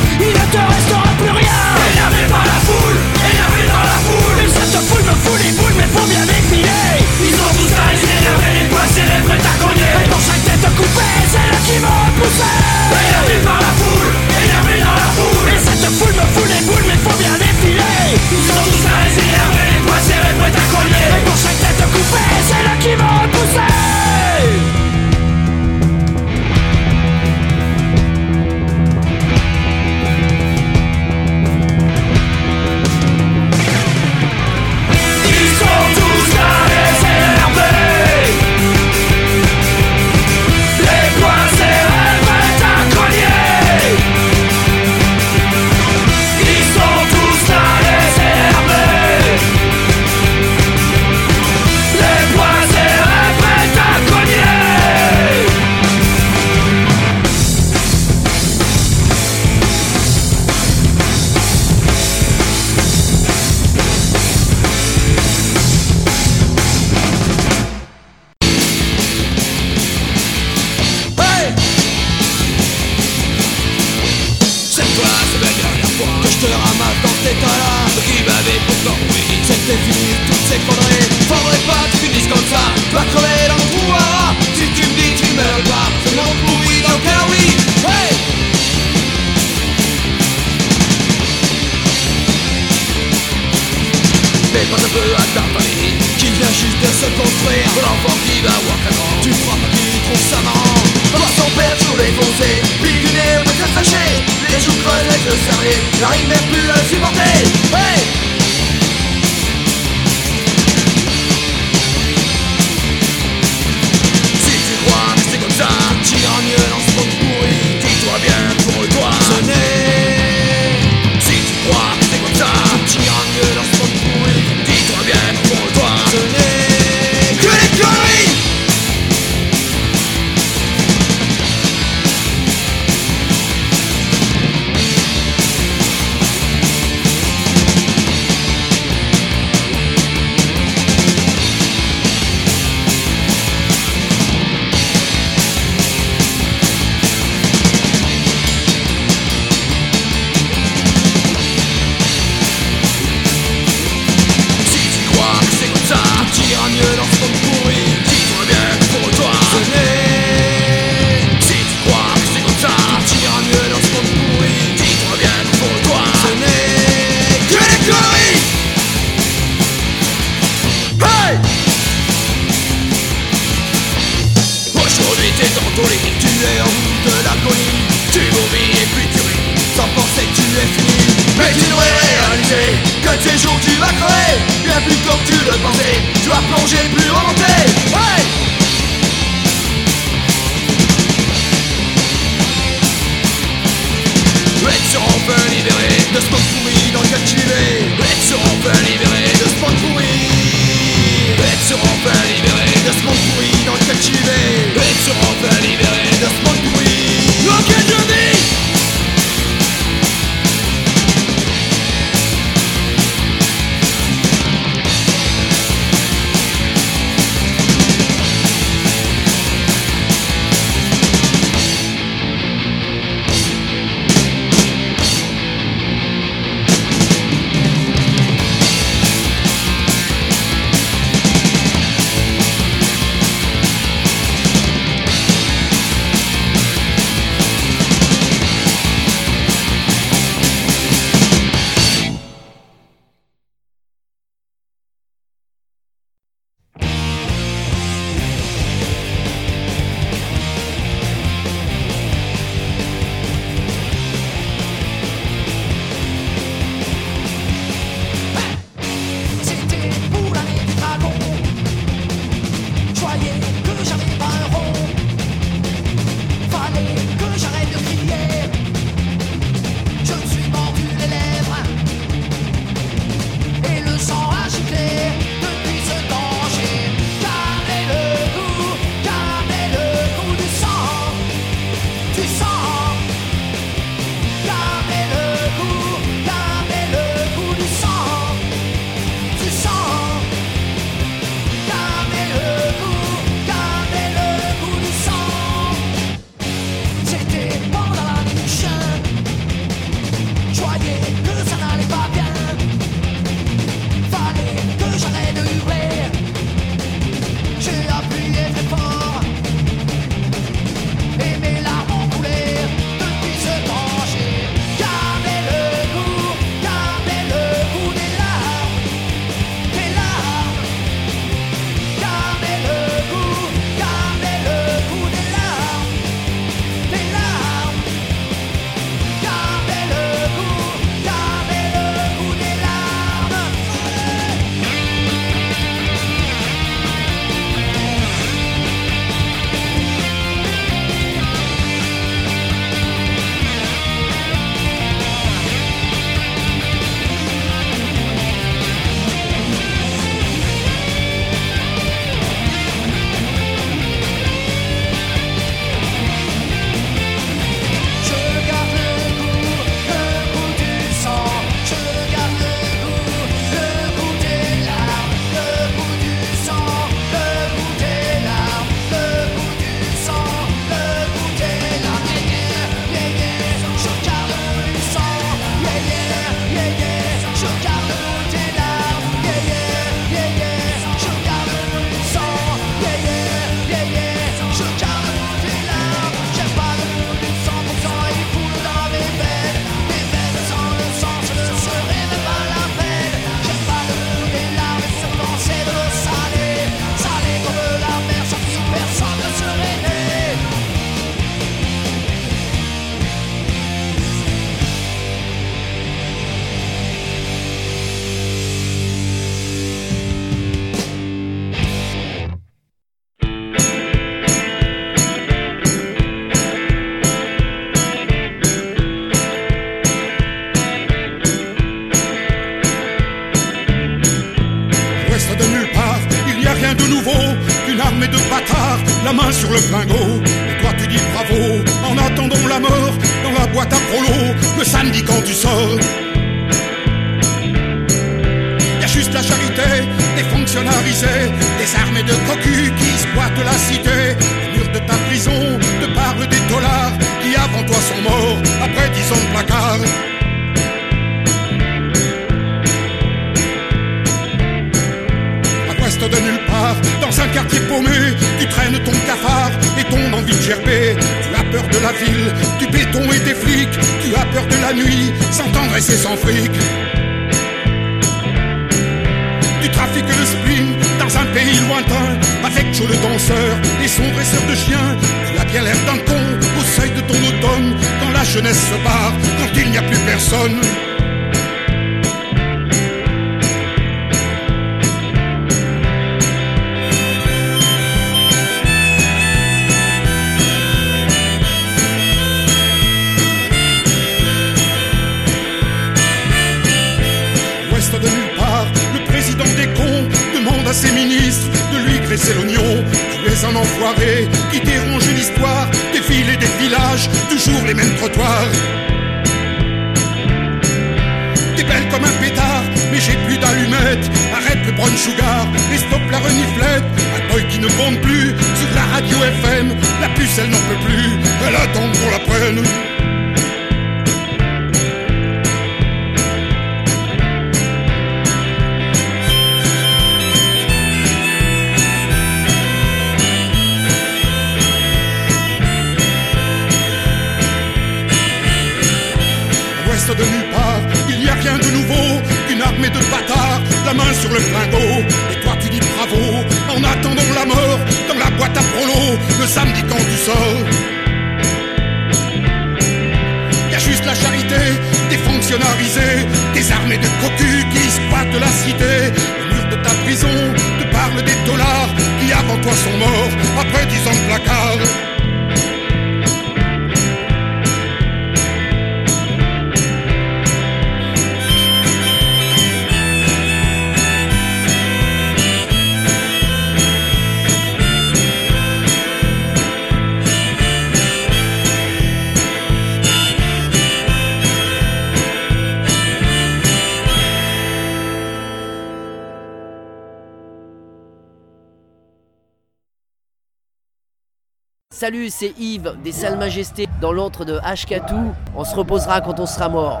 Salut, c'est Yves des Salles Majestés dans l'antre de Ashkatou. On se reposera quand on sera mort.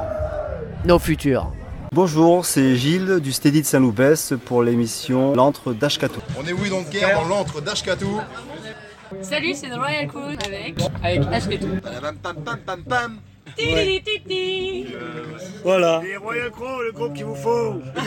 Nos futurs. Bonjour, c'est Gilles du Steady de Saint-Loupès pour l'émission L'antre d'Ashkatou. On est oui donc guerre dans l'antre d'Ashkatou. Salut, c'est The Royal Crew avec avec Ashketou. Pam pam pam pam pam. Titi, titi. Voilà. Les Royal Crow, le groupe qu'il vous faut.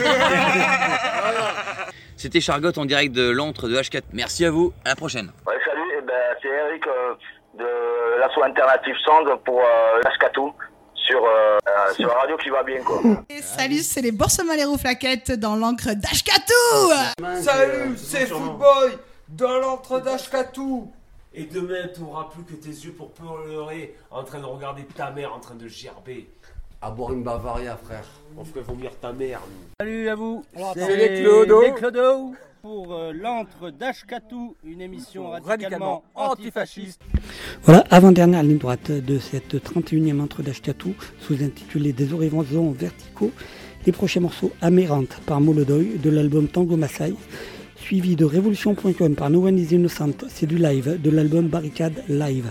C'était Chargotte en direct de l'antre de H4. Merci à vous, à la prochaine. Ouais, salut, c'est Eric euh, de l'asso alternative Sound pour euh, Ashkatou sur, euh, euh, sur la radio qui va bien quoi. Et salut, c'est les Boursemaleros Flaquettes dans l'encre d'Ashkatou Salut, c'est Footboy dans l'entre d'Ashkatou. Et demain, tu n'auras plus que tes yeux pour pleurer en train de regarder ta mère en train de gerber. À boire une Bavaria, frère. On ferait vomir ta mère. nous. Salut à vous. C'est les Clodo. Les Clodo pour euh, l'antre d'Ashkatou, une émission radicalement antifasciste. Voilà, avant-dernière ligne droite de cette 31e entre d'Ashkatou, sous-intitulée Des horizons verticaux. Les prochains morceaux Amérante par Molodoy de l'album Tango Maasai, suivi de Révolution.com par No One is Innocent, c'est du live, de l'album Barricade Live.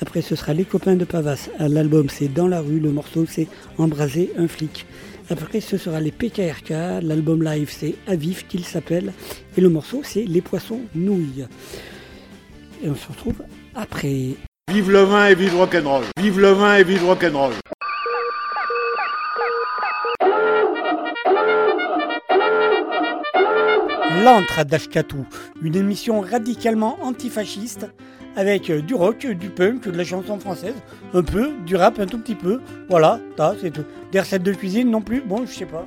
Après ce sera Les copains de Pavas, l'album c'est Dans la rue, le morceau c'est Embraser un flic. Après ce sera les PKRK, l'album live c'est Avif qu'il s'appelle, et le morceau c'est Les poissons nouilles. Et on se retrouve après. Vive le vin et vive rock'n'roll. Vive le vin et vive rock'n'roll. L'antre d'Ashkatou, une émission radicalement antifasciste avec euh, du rock, du punk, de la chanson française, un peu, du rap un tout petit peu. Voilà, ça, c'est tout. Des recettes de cuisine non plus, bon, je sais pas.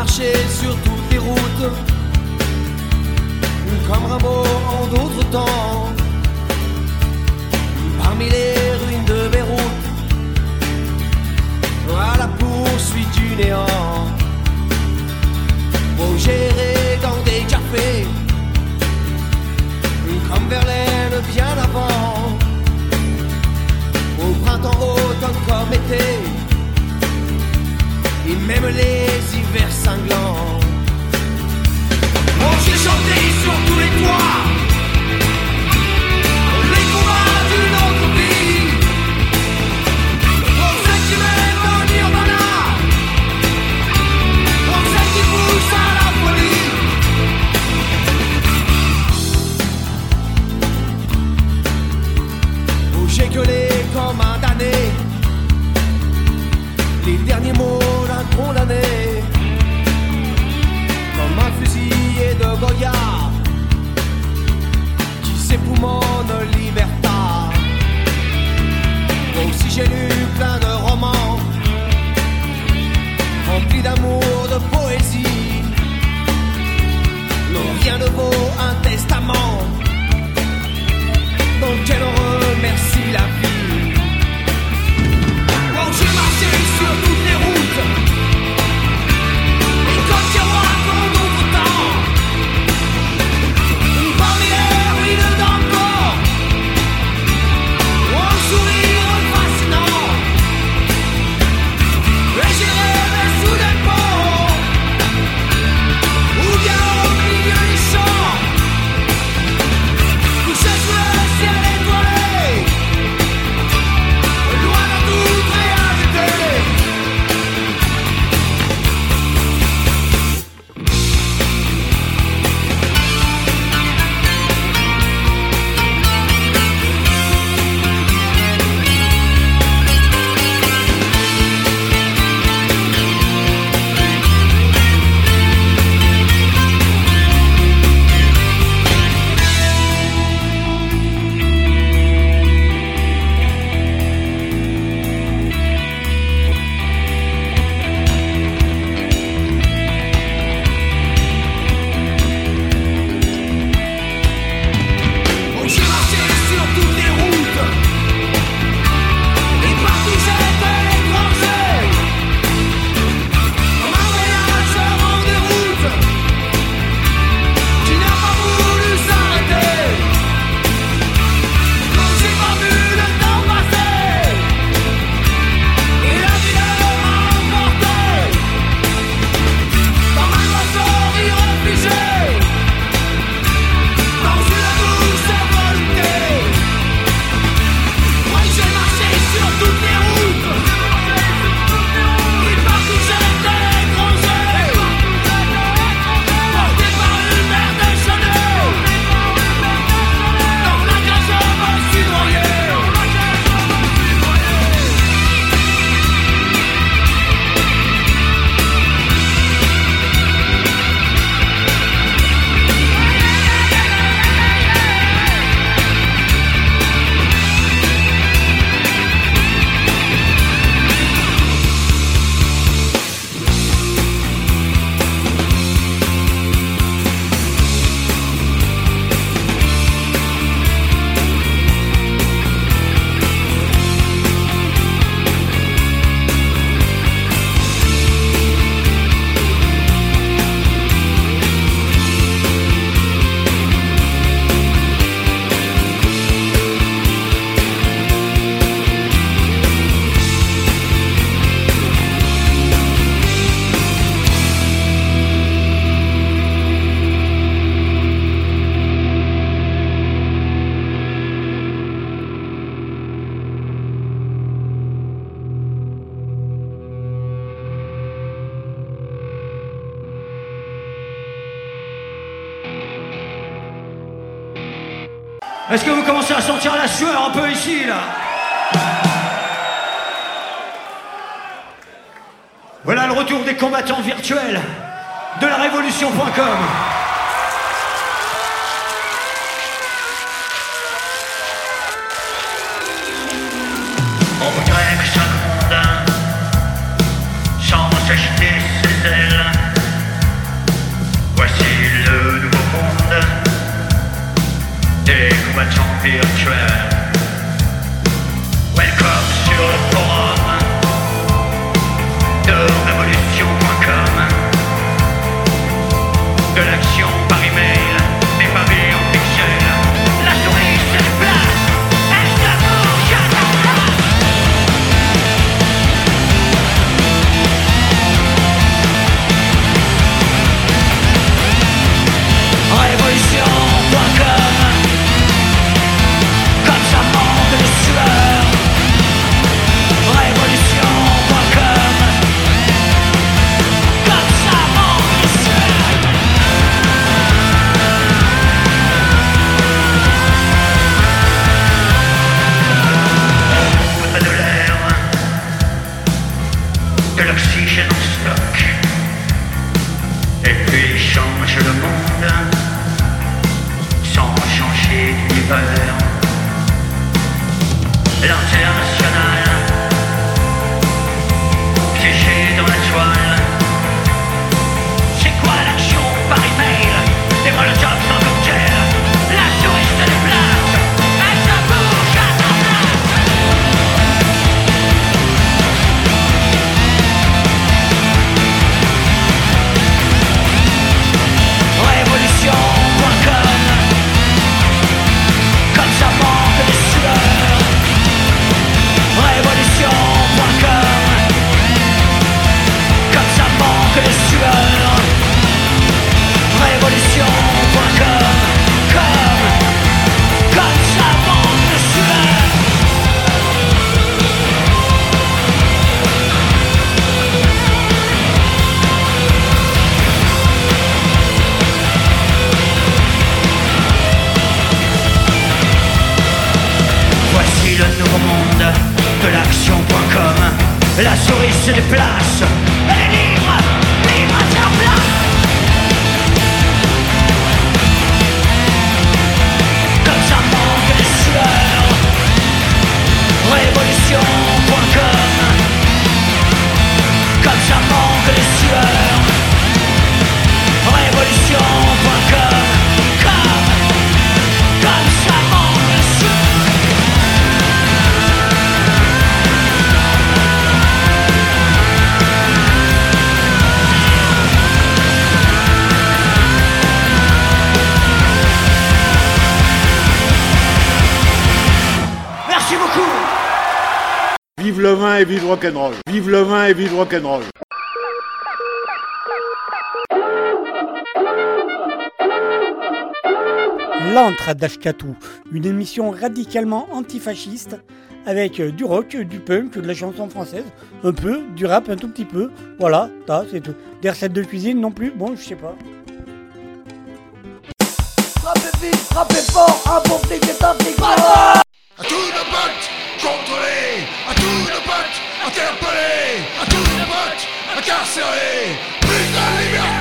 Marché sur toutes les routes, comme Rimbaud en d'autres temps, parmi les ruines de Beyrouth, à la poursuite du néant. Pour gérer dans des cafés, comme Verlaine bien avant, au printemps, automne comme été et même les hivers cinglants. Oh, j'ai chanté sur tous les toits, les combats d'une autre vie. Pour ceux qui mènent au nirvana, pour ceux qui poussent à la folie. Oh, j'ai gueulé comme un damné les derniers mots Goya Qui s'époumonne libertà Moi aussi j'ai lu plein de romans Remplis d'amour, de poésie. Non rien ne vaut un testament Dans lequel remercie la vie Voilà le retour des combattants virtuels de la révolution.com. On dirait que chaque mondain change ses ailes. Voici le nouveau monde des combattants virtuels. vive rock'n'roll. À une émission radicalement antifasciste avec euh, du rock, du punk, de la chanson française, un peu, du rap un tout petit peu. Voilà, ça c'est tout. Des recettes de cuisine non plus, bon, je sais pas. Frappez vite, frappez fort, un bon est un flic Acácia e Brita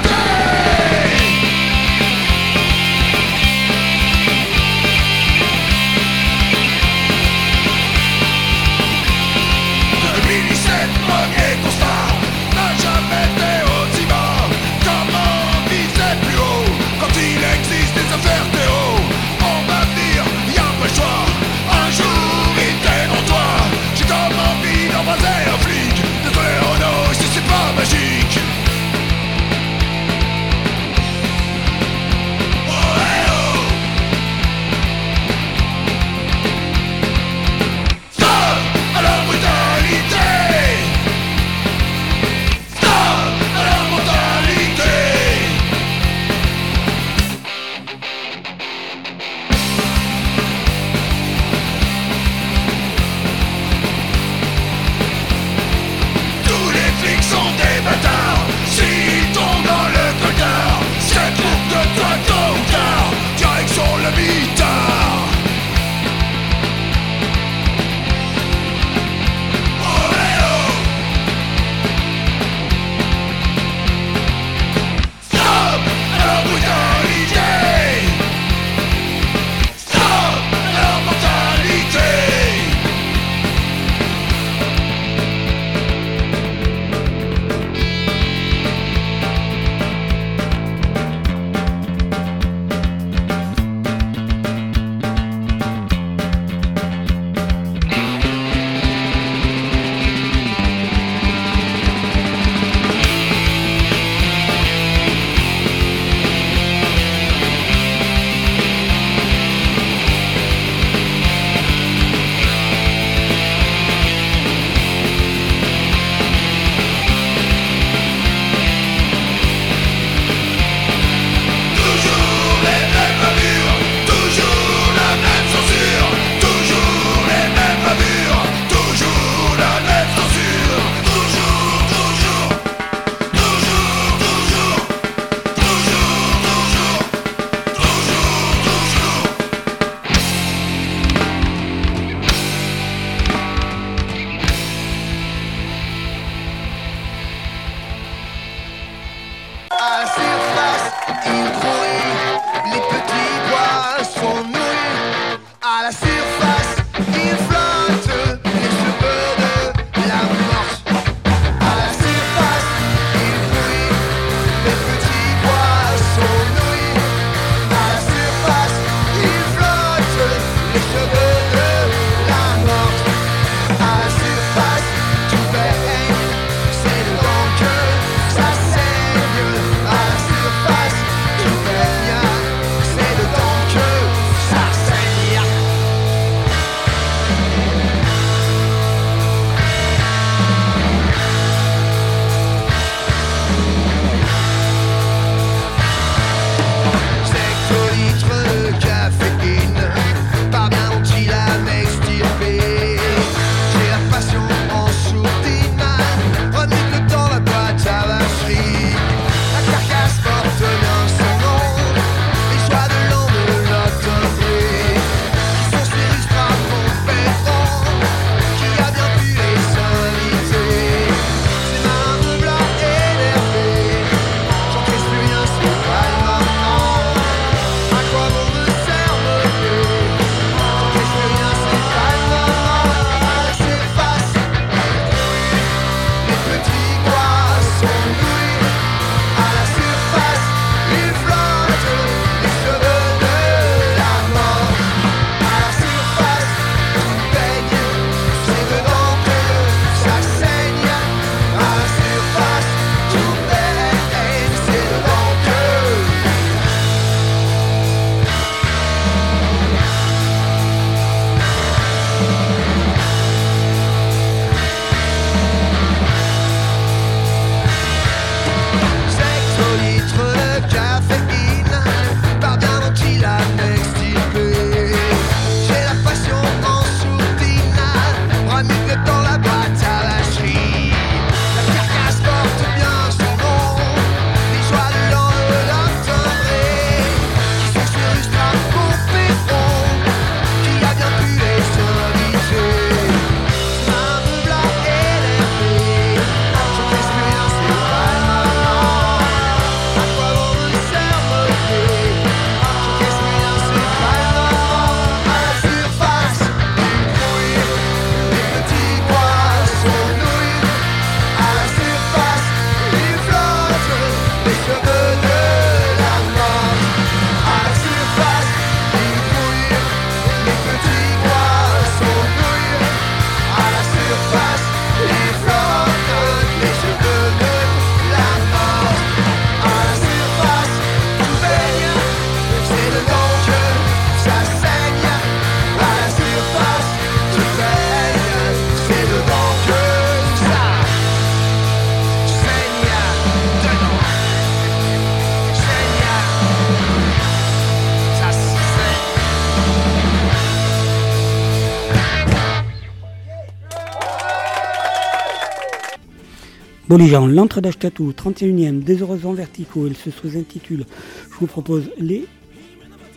gens, l'entre d'Ashkatou, 31e, des horizons verticaux, il se sous-intitule, je vous propose les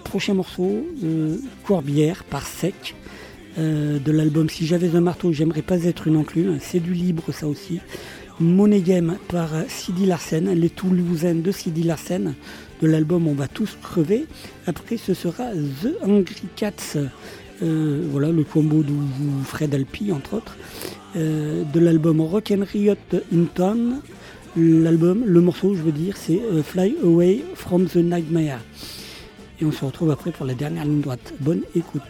prochains morceaux, euh, Corbière par Sec, euh, de l'album Si j'avais un marteau, j'aimerais pas être une enclume, c'est du libre ça aussi. Money par Sidi Larsen, les Toulousains de Sidi Larsen, de l'album On va tous crever. Après ce sera The Angry Cats, euh, voilà le combo de Fred Alpi entre autres, de l'album Rock and Riot in Town. Le morceau je veux dire, c'est euh, Fly Away from the Nightmare. Et on se retrouve après pour la dernière ligne droite. Bonne écoute.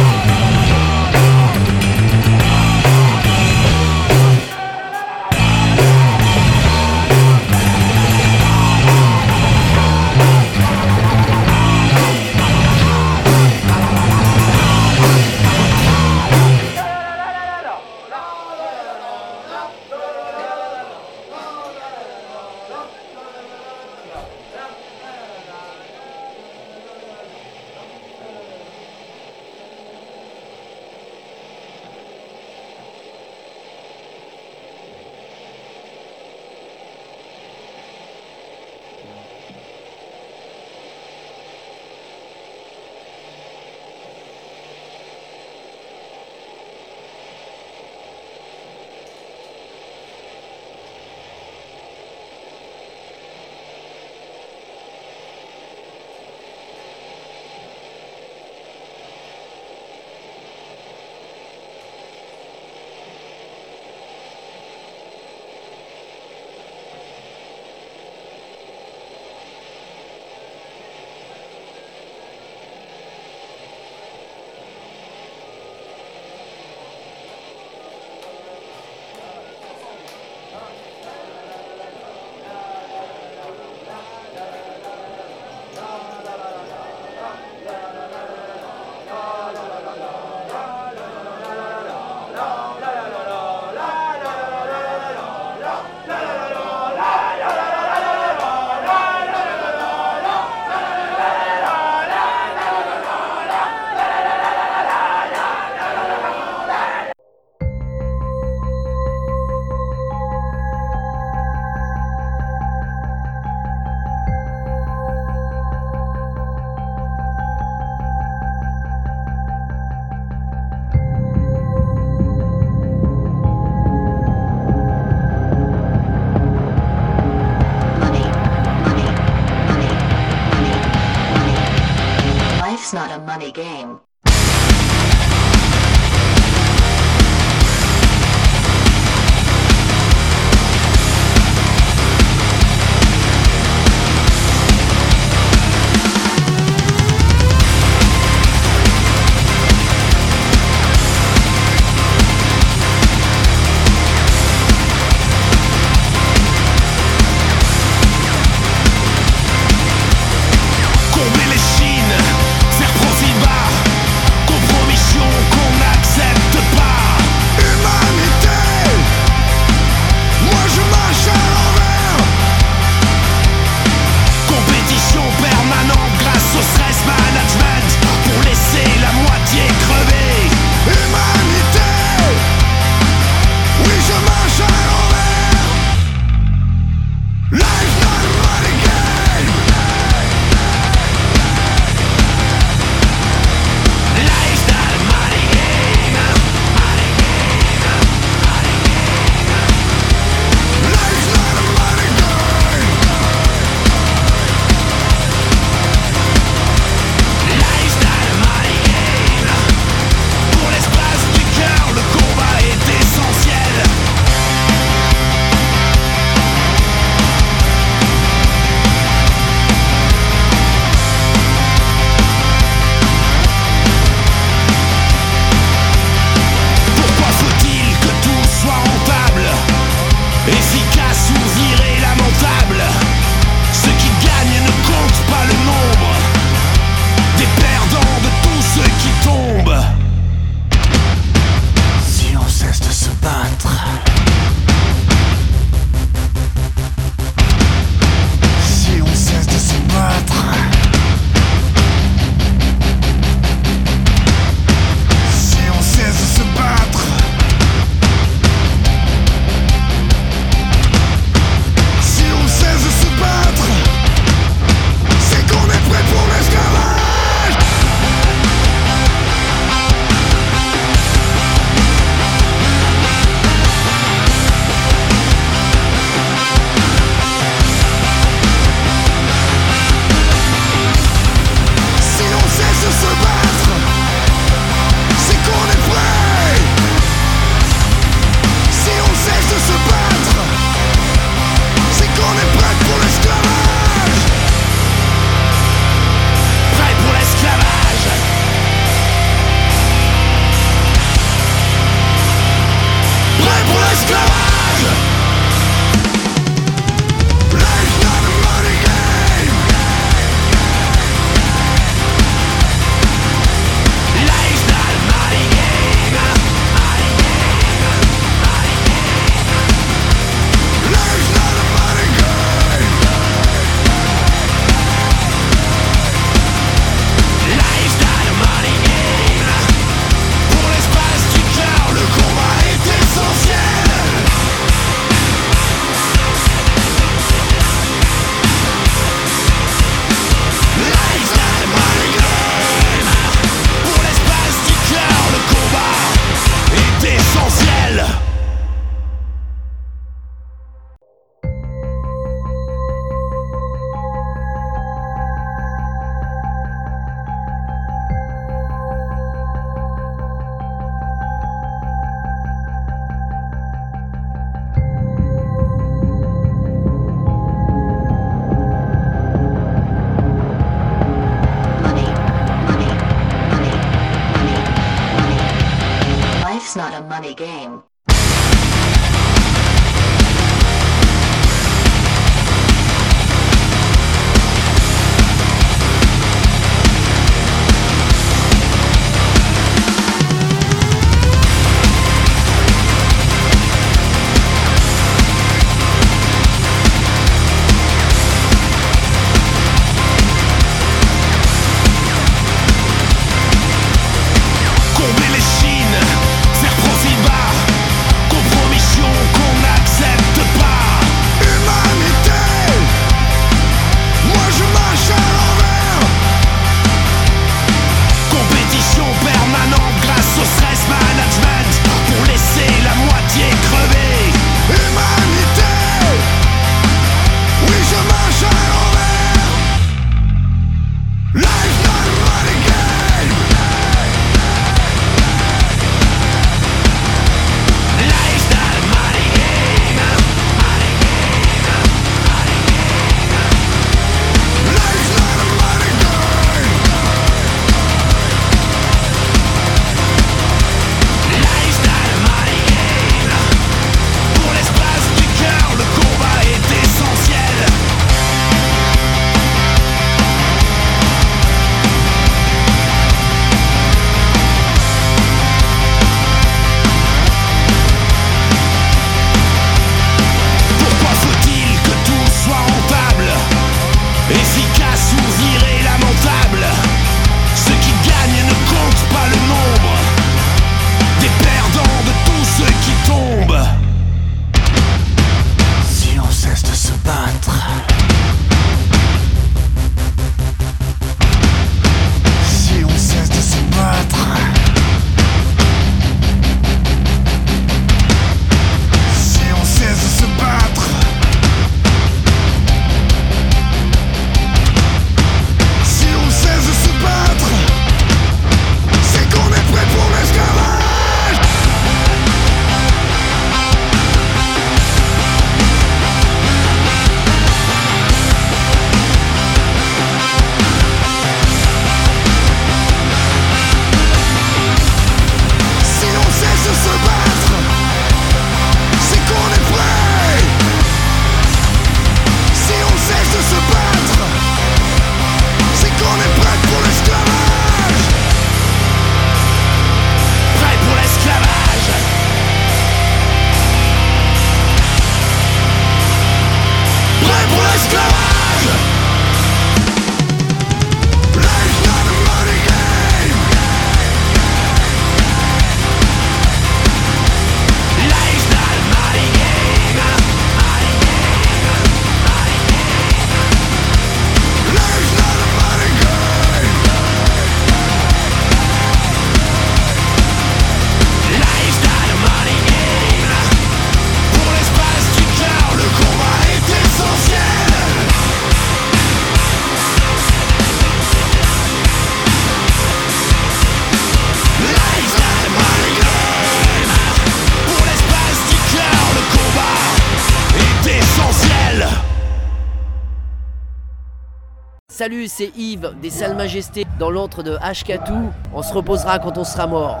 Salut, c'est Yves des Salles Majestés dans l'antre de Ashkatou. On se reposera quand on sera mort.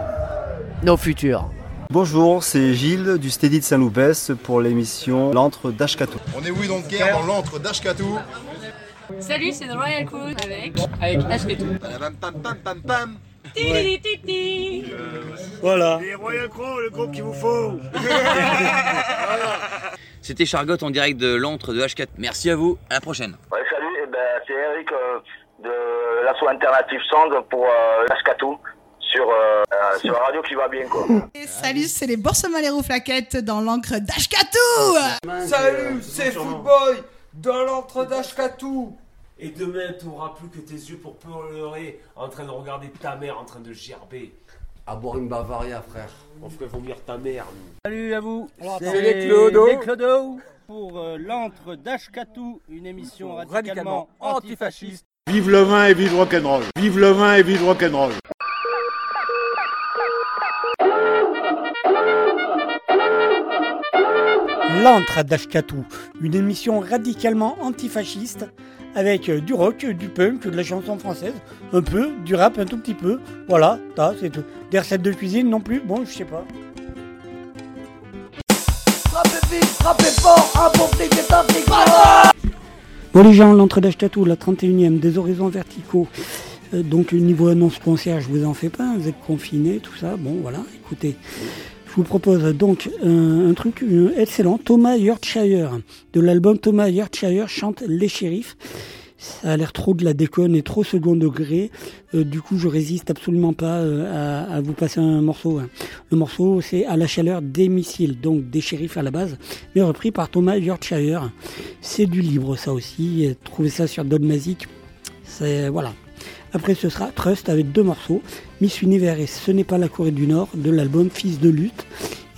Nos futurs. Bonjour, c'est Gilles du Steady de Saint-Loupès pour l'émission L'antre d'Ashkatou. On est oui donc guerre dans l'antre d'Ashkatou. Salut, c'est The Royal Crew avec avec Ashkatou. Pam pam pam pam pam. Ti-li-li-ti-ti. Voilà. Les Royal Crow, le groupe qu'il vous faut. C'était Chargotte en direct de l'antre de H4. Merci à vous, à la prochaine. Ben, c'est Eric euh, de l'asso alternative Sound pour euh, Ashkatou sur, euh, euh, sur la radio qui va bien quoi. Et salut, c'est les Boursemans Flaquettes dans l'encre d'Ashkatou Salut, c'est Footboy dans l'antre d'Ashkatou. Et demain, tu n'auras plus que tes yeux pour pleurer en train de regarder ta mère en train de gerber. À boire une Bavaria, frère. On ferait vomir ta mère. Salut à vous. C'est les Clodo. Les Clodo pour euh, l'antre d'Ashkatou, une émission radicalement antifasciste. Vive le vin et vive le rock'n'roll. Vive le vin et vive le rock'n'roll. L'antre d'Ashkatou, une émission radicalement antifasciste avec euh, du rock, du punk, de la chanson française, un peu, du rap un tout petit peu. Voilà, ça c'est tout. Des recettes de cuisine non plus, bon je sais pas. Frappez vite, frappez fort, un bon flic est un flic Bon les gens, l'entrée d'Ashkatou, la 31e des horizons verticaux. Euh, donc niveau annonce concert, je vous en fais pas, hein, vous êtes confinés, tout ça. Bon voilà, écoutez. Je vous propose donc un, un truc euh, excellent, Thomas Yorkshire, de l'album Thomas Yorkshire chante Les Shérifs. Ça a l'air trop de la déconne et trop second degré. Euh, du coup, je résiste absolument pas euh, à, vous passer un morceau. hein. Le morceau, c'est À la chaleur des missiles, donc des shérifs à la base, mais repris par Thomas Yorkshire. C'est du libre, ça aussi. Trouvez ça sur Dogmazic. C'est voilà. Après, ce sera Trust avec deux morceaux, Miss Univers et Ce n'est pas la Corée du Nord de l'album Fils de lutte.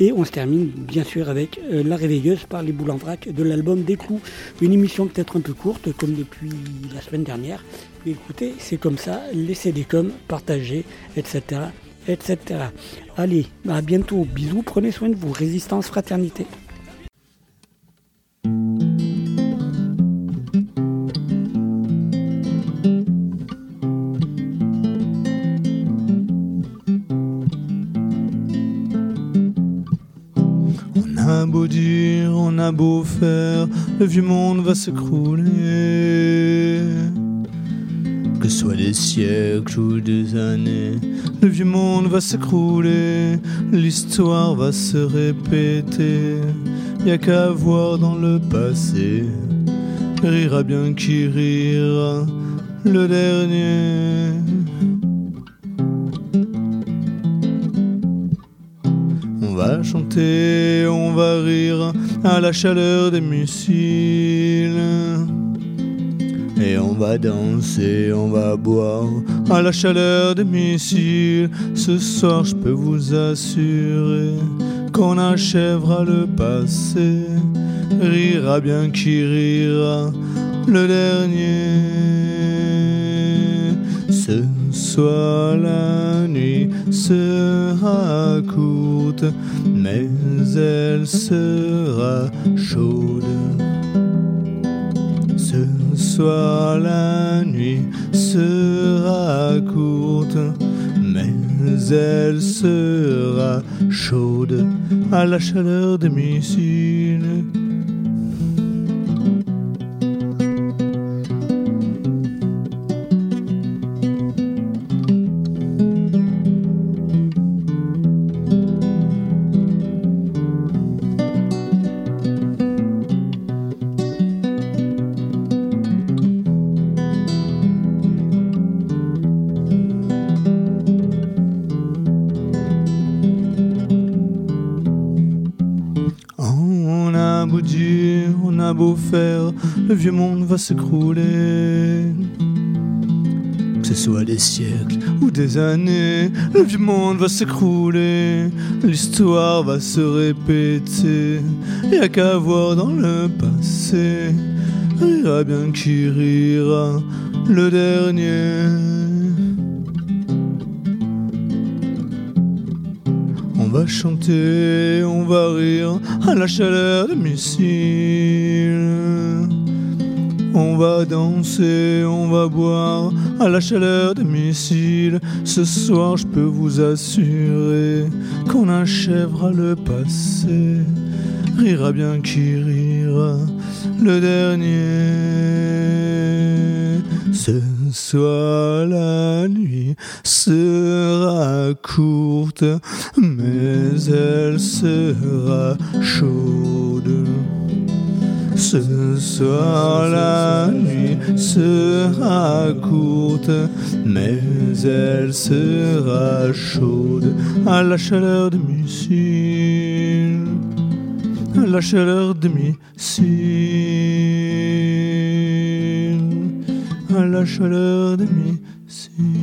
Et on se termine bien sûr avec euh, La Réveilleuse par les boules en vrac de l'album Des coups. Une émission peut-être un peu courte comme depuis la semaine dernière. Mais écoutez, c'est comme ça, laissez des coms, partagez, etc. etc. Allez, à bientôt, bisous, prenez soin de vous, résistance, fraternité. Beau dire, on a beau faire, le vieux monde va s'écrouler. Que ce soit des siècles ou des années, le vieux monde va s'écrouler, l'histoire va se répéter. Y a qu'à voir dans le passé, rira bien qui rira, le dernier. Va chanter, on va rire à la chaleur des missiles. Et on va danser, on va boire à la chaleur des missiles. Ce soir, je peux vous assurer qu'on achèvera le passé. Rira bien qui rira, le dernier. Soir, la nuit sera courte, mais elle sera chaude. Ce soir, la nuit sera courte, mais elle sera chaude à la chaleur des missiles. Le vieux monde va s'écrouler. Que ce soit des siècles ou des années, le vieux monde va s'écrouler. L'histoire va se répéter. Y a qu'à voir dans le passé. Rira bien qui rira, le dernier. On va chanter, on va rire à la chaleur des missiles. On va danser, on va boire à la chaleur des missiles. Ce soir, je peux vous assurer qu'on achèvera le passé. Rira bien qui rira, le dernier. Ce soir, la nuit sera courte, mais elle sera chaude. Ce soir la nuit sera courte, mais elle sera chaude à la chaleur de missiles, à la chaleur de missiles, à la chaleur de missiles.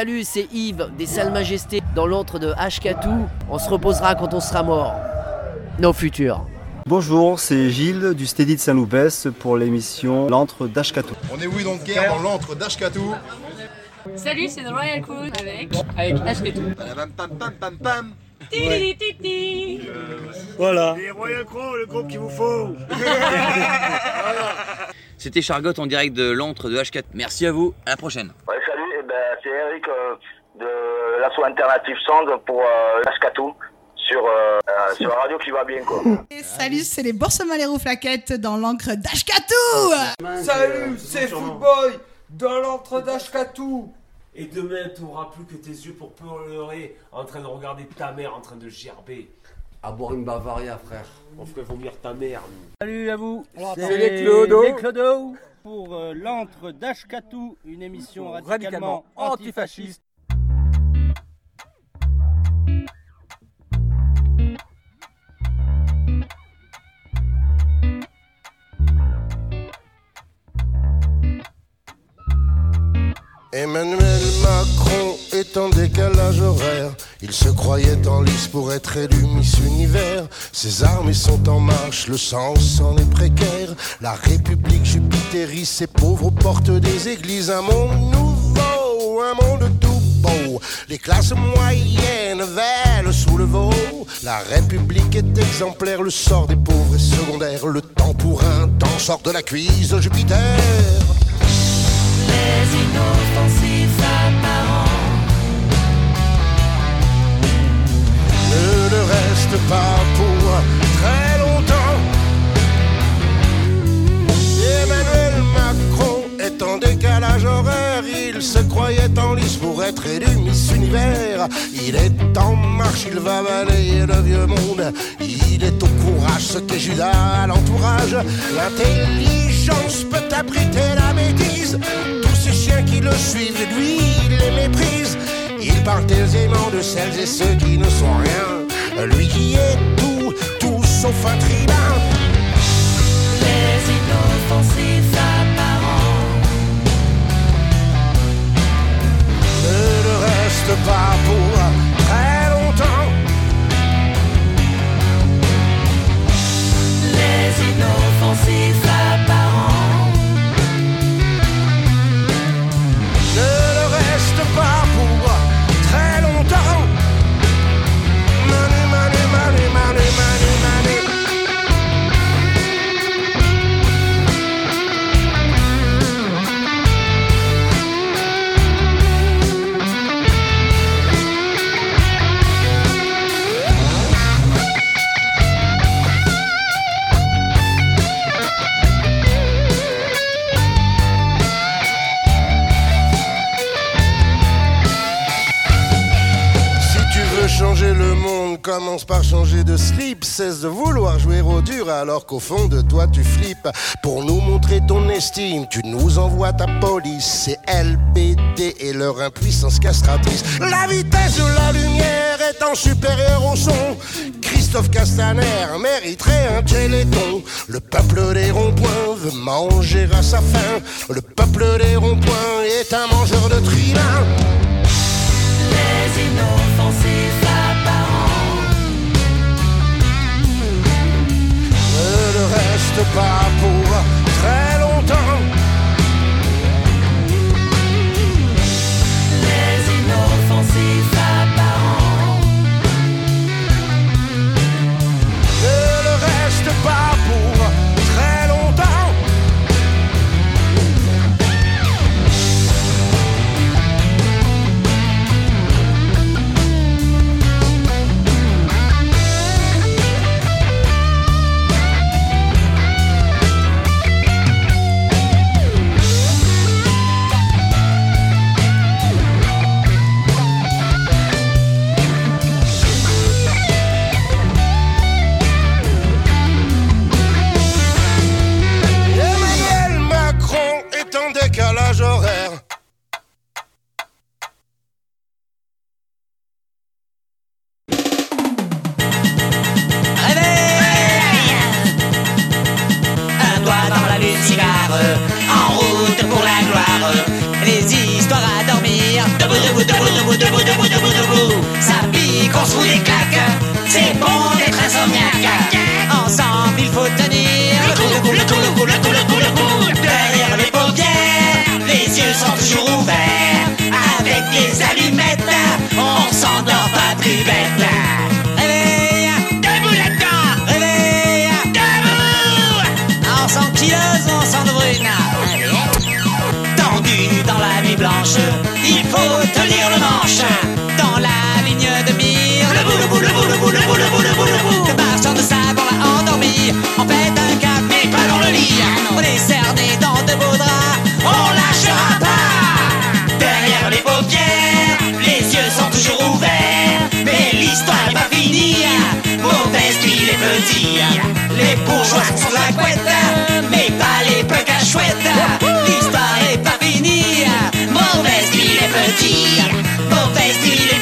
Salut, c'est Yves des Salles Majestés dans l'antre de Ashkatou. On se reposera quand on sera mort. Nos futurs. Bonjour, c'est Gilles du Steady de Saint-Loupès pour l'émission L'antre d'Ashkatou. On est oui donc guerre dans l'antre d'Ashkatou. Salut, c'est The Royal Crew avec. Avec Ashketou. Pam pam pam pam pam. Voilà. Les Royal Crow, le groupe qu'il vous faut. C'était Chargotte en direct de l'antre de H4. Merci à vous, à la prochaine. Ouais, salut, eh ben, c'est Eric euh, de l'asso alternative Sound pour euh, Ashkatou sur, euh, euh, sur la radio qui va bien quoi. Et salut, c'est les Boursemans flaquettes dans l'encre d'Ashkatou Salut, c'est Footboy dans l'antre d'Ashkatou. Et demain, tu n'auras plus que tes yeux pour pleurer en train de regarder ta mère en train de gerber. À boire une Bavaria, frère. On ferait vomir ta mère. nous. Salut à vous. C'est les Clodo. Les Clodo pour euh, l'antre d'Ashkatou, une émission radicalement, Radicalement antifasciste. Emmanuel Macron est en décalage horaire. Il se croyait en lice pour être élu Miss Univers. Ses armées sont en marche, le sens en est précaire. La République jupitérie, ses pauvres aux portes des églises. Un monde nouveau, un monde tout beau. Les classes moyennes veulent sous le veau. La République est exemplaire, le sort des pauvres est secondaire. Le temps pour un temps sort de la cuisse de Jupiter. Il se croyait en lice pour être élu Miss Univers. Il est en marche, il va balayer le vieux monde. Il est au courage, ce qu'est Judas l'entourage. L'intelligence peut abriter la bêtise. Tous ces chiens qui le suivent, lui, il les méprise. Il parle aisément de celles et ceux qui ne sont rien. Lui qui est tout, tout sauf un tribun. Les inoffensifs apparents. Ne le reste pas pour très longtemps. Les inoffensifs changer de slip. Cesse de vouloir jouer au dur alors qu'au fond de toi tu flippes. Pour nous montrer ton estime, tu nous envoies ta police. C'est LBD et leur impuissance castratrice. La vitesse de la lumière étant supérieure au son. Christophe Castaner mériterait un téléthon. Le peuple des ronds-points veut manger à sa faim. Le peuple des ronds-points est un mangeur de tribun. Les inoffensifs pas pour très longtemps.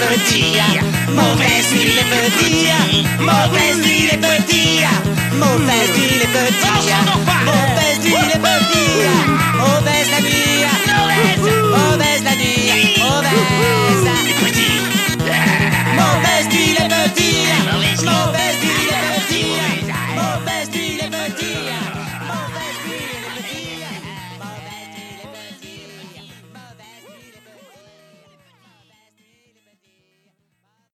partija, mauvais style partija, mauvais style partija, mauvais stile partija, mauvais stile partija, mauvaise la nuit, mauvaise la nuit, mauvaise la nuit.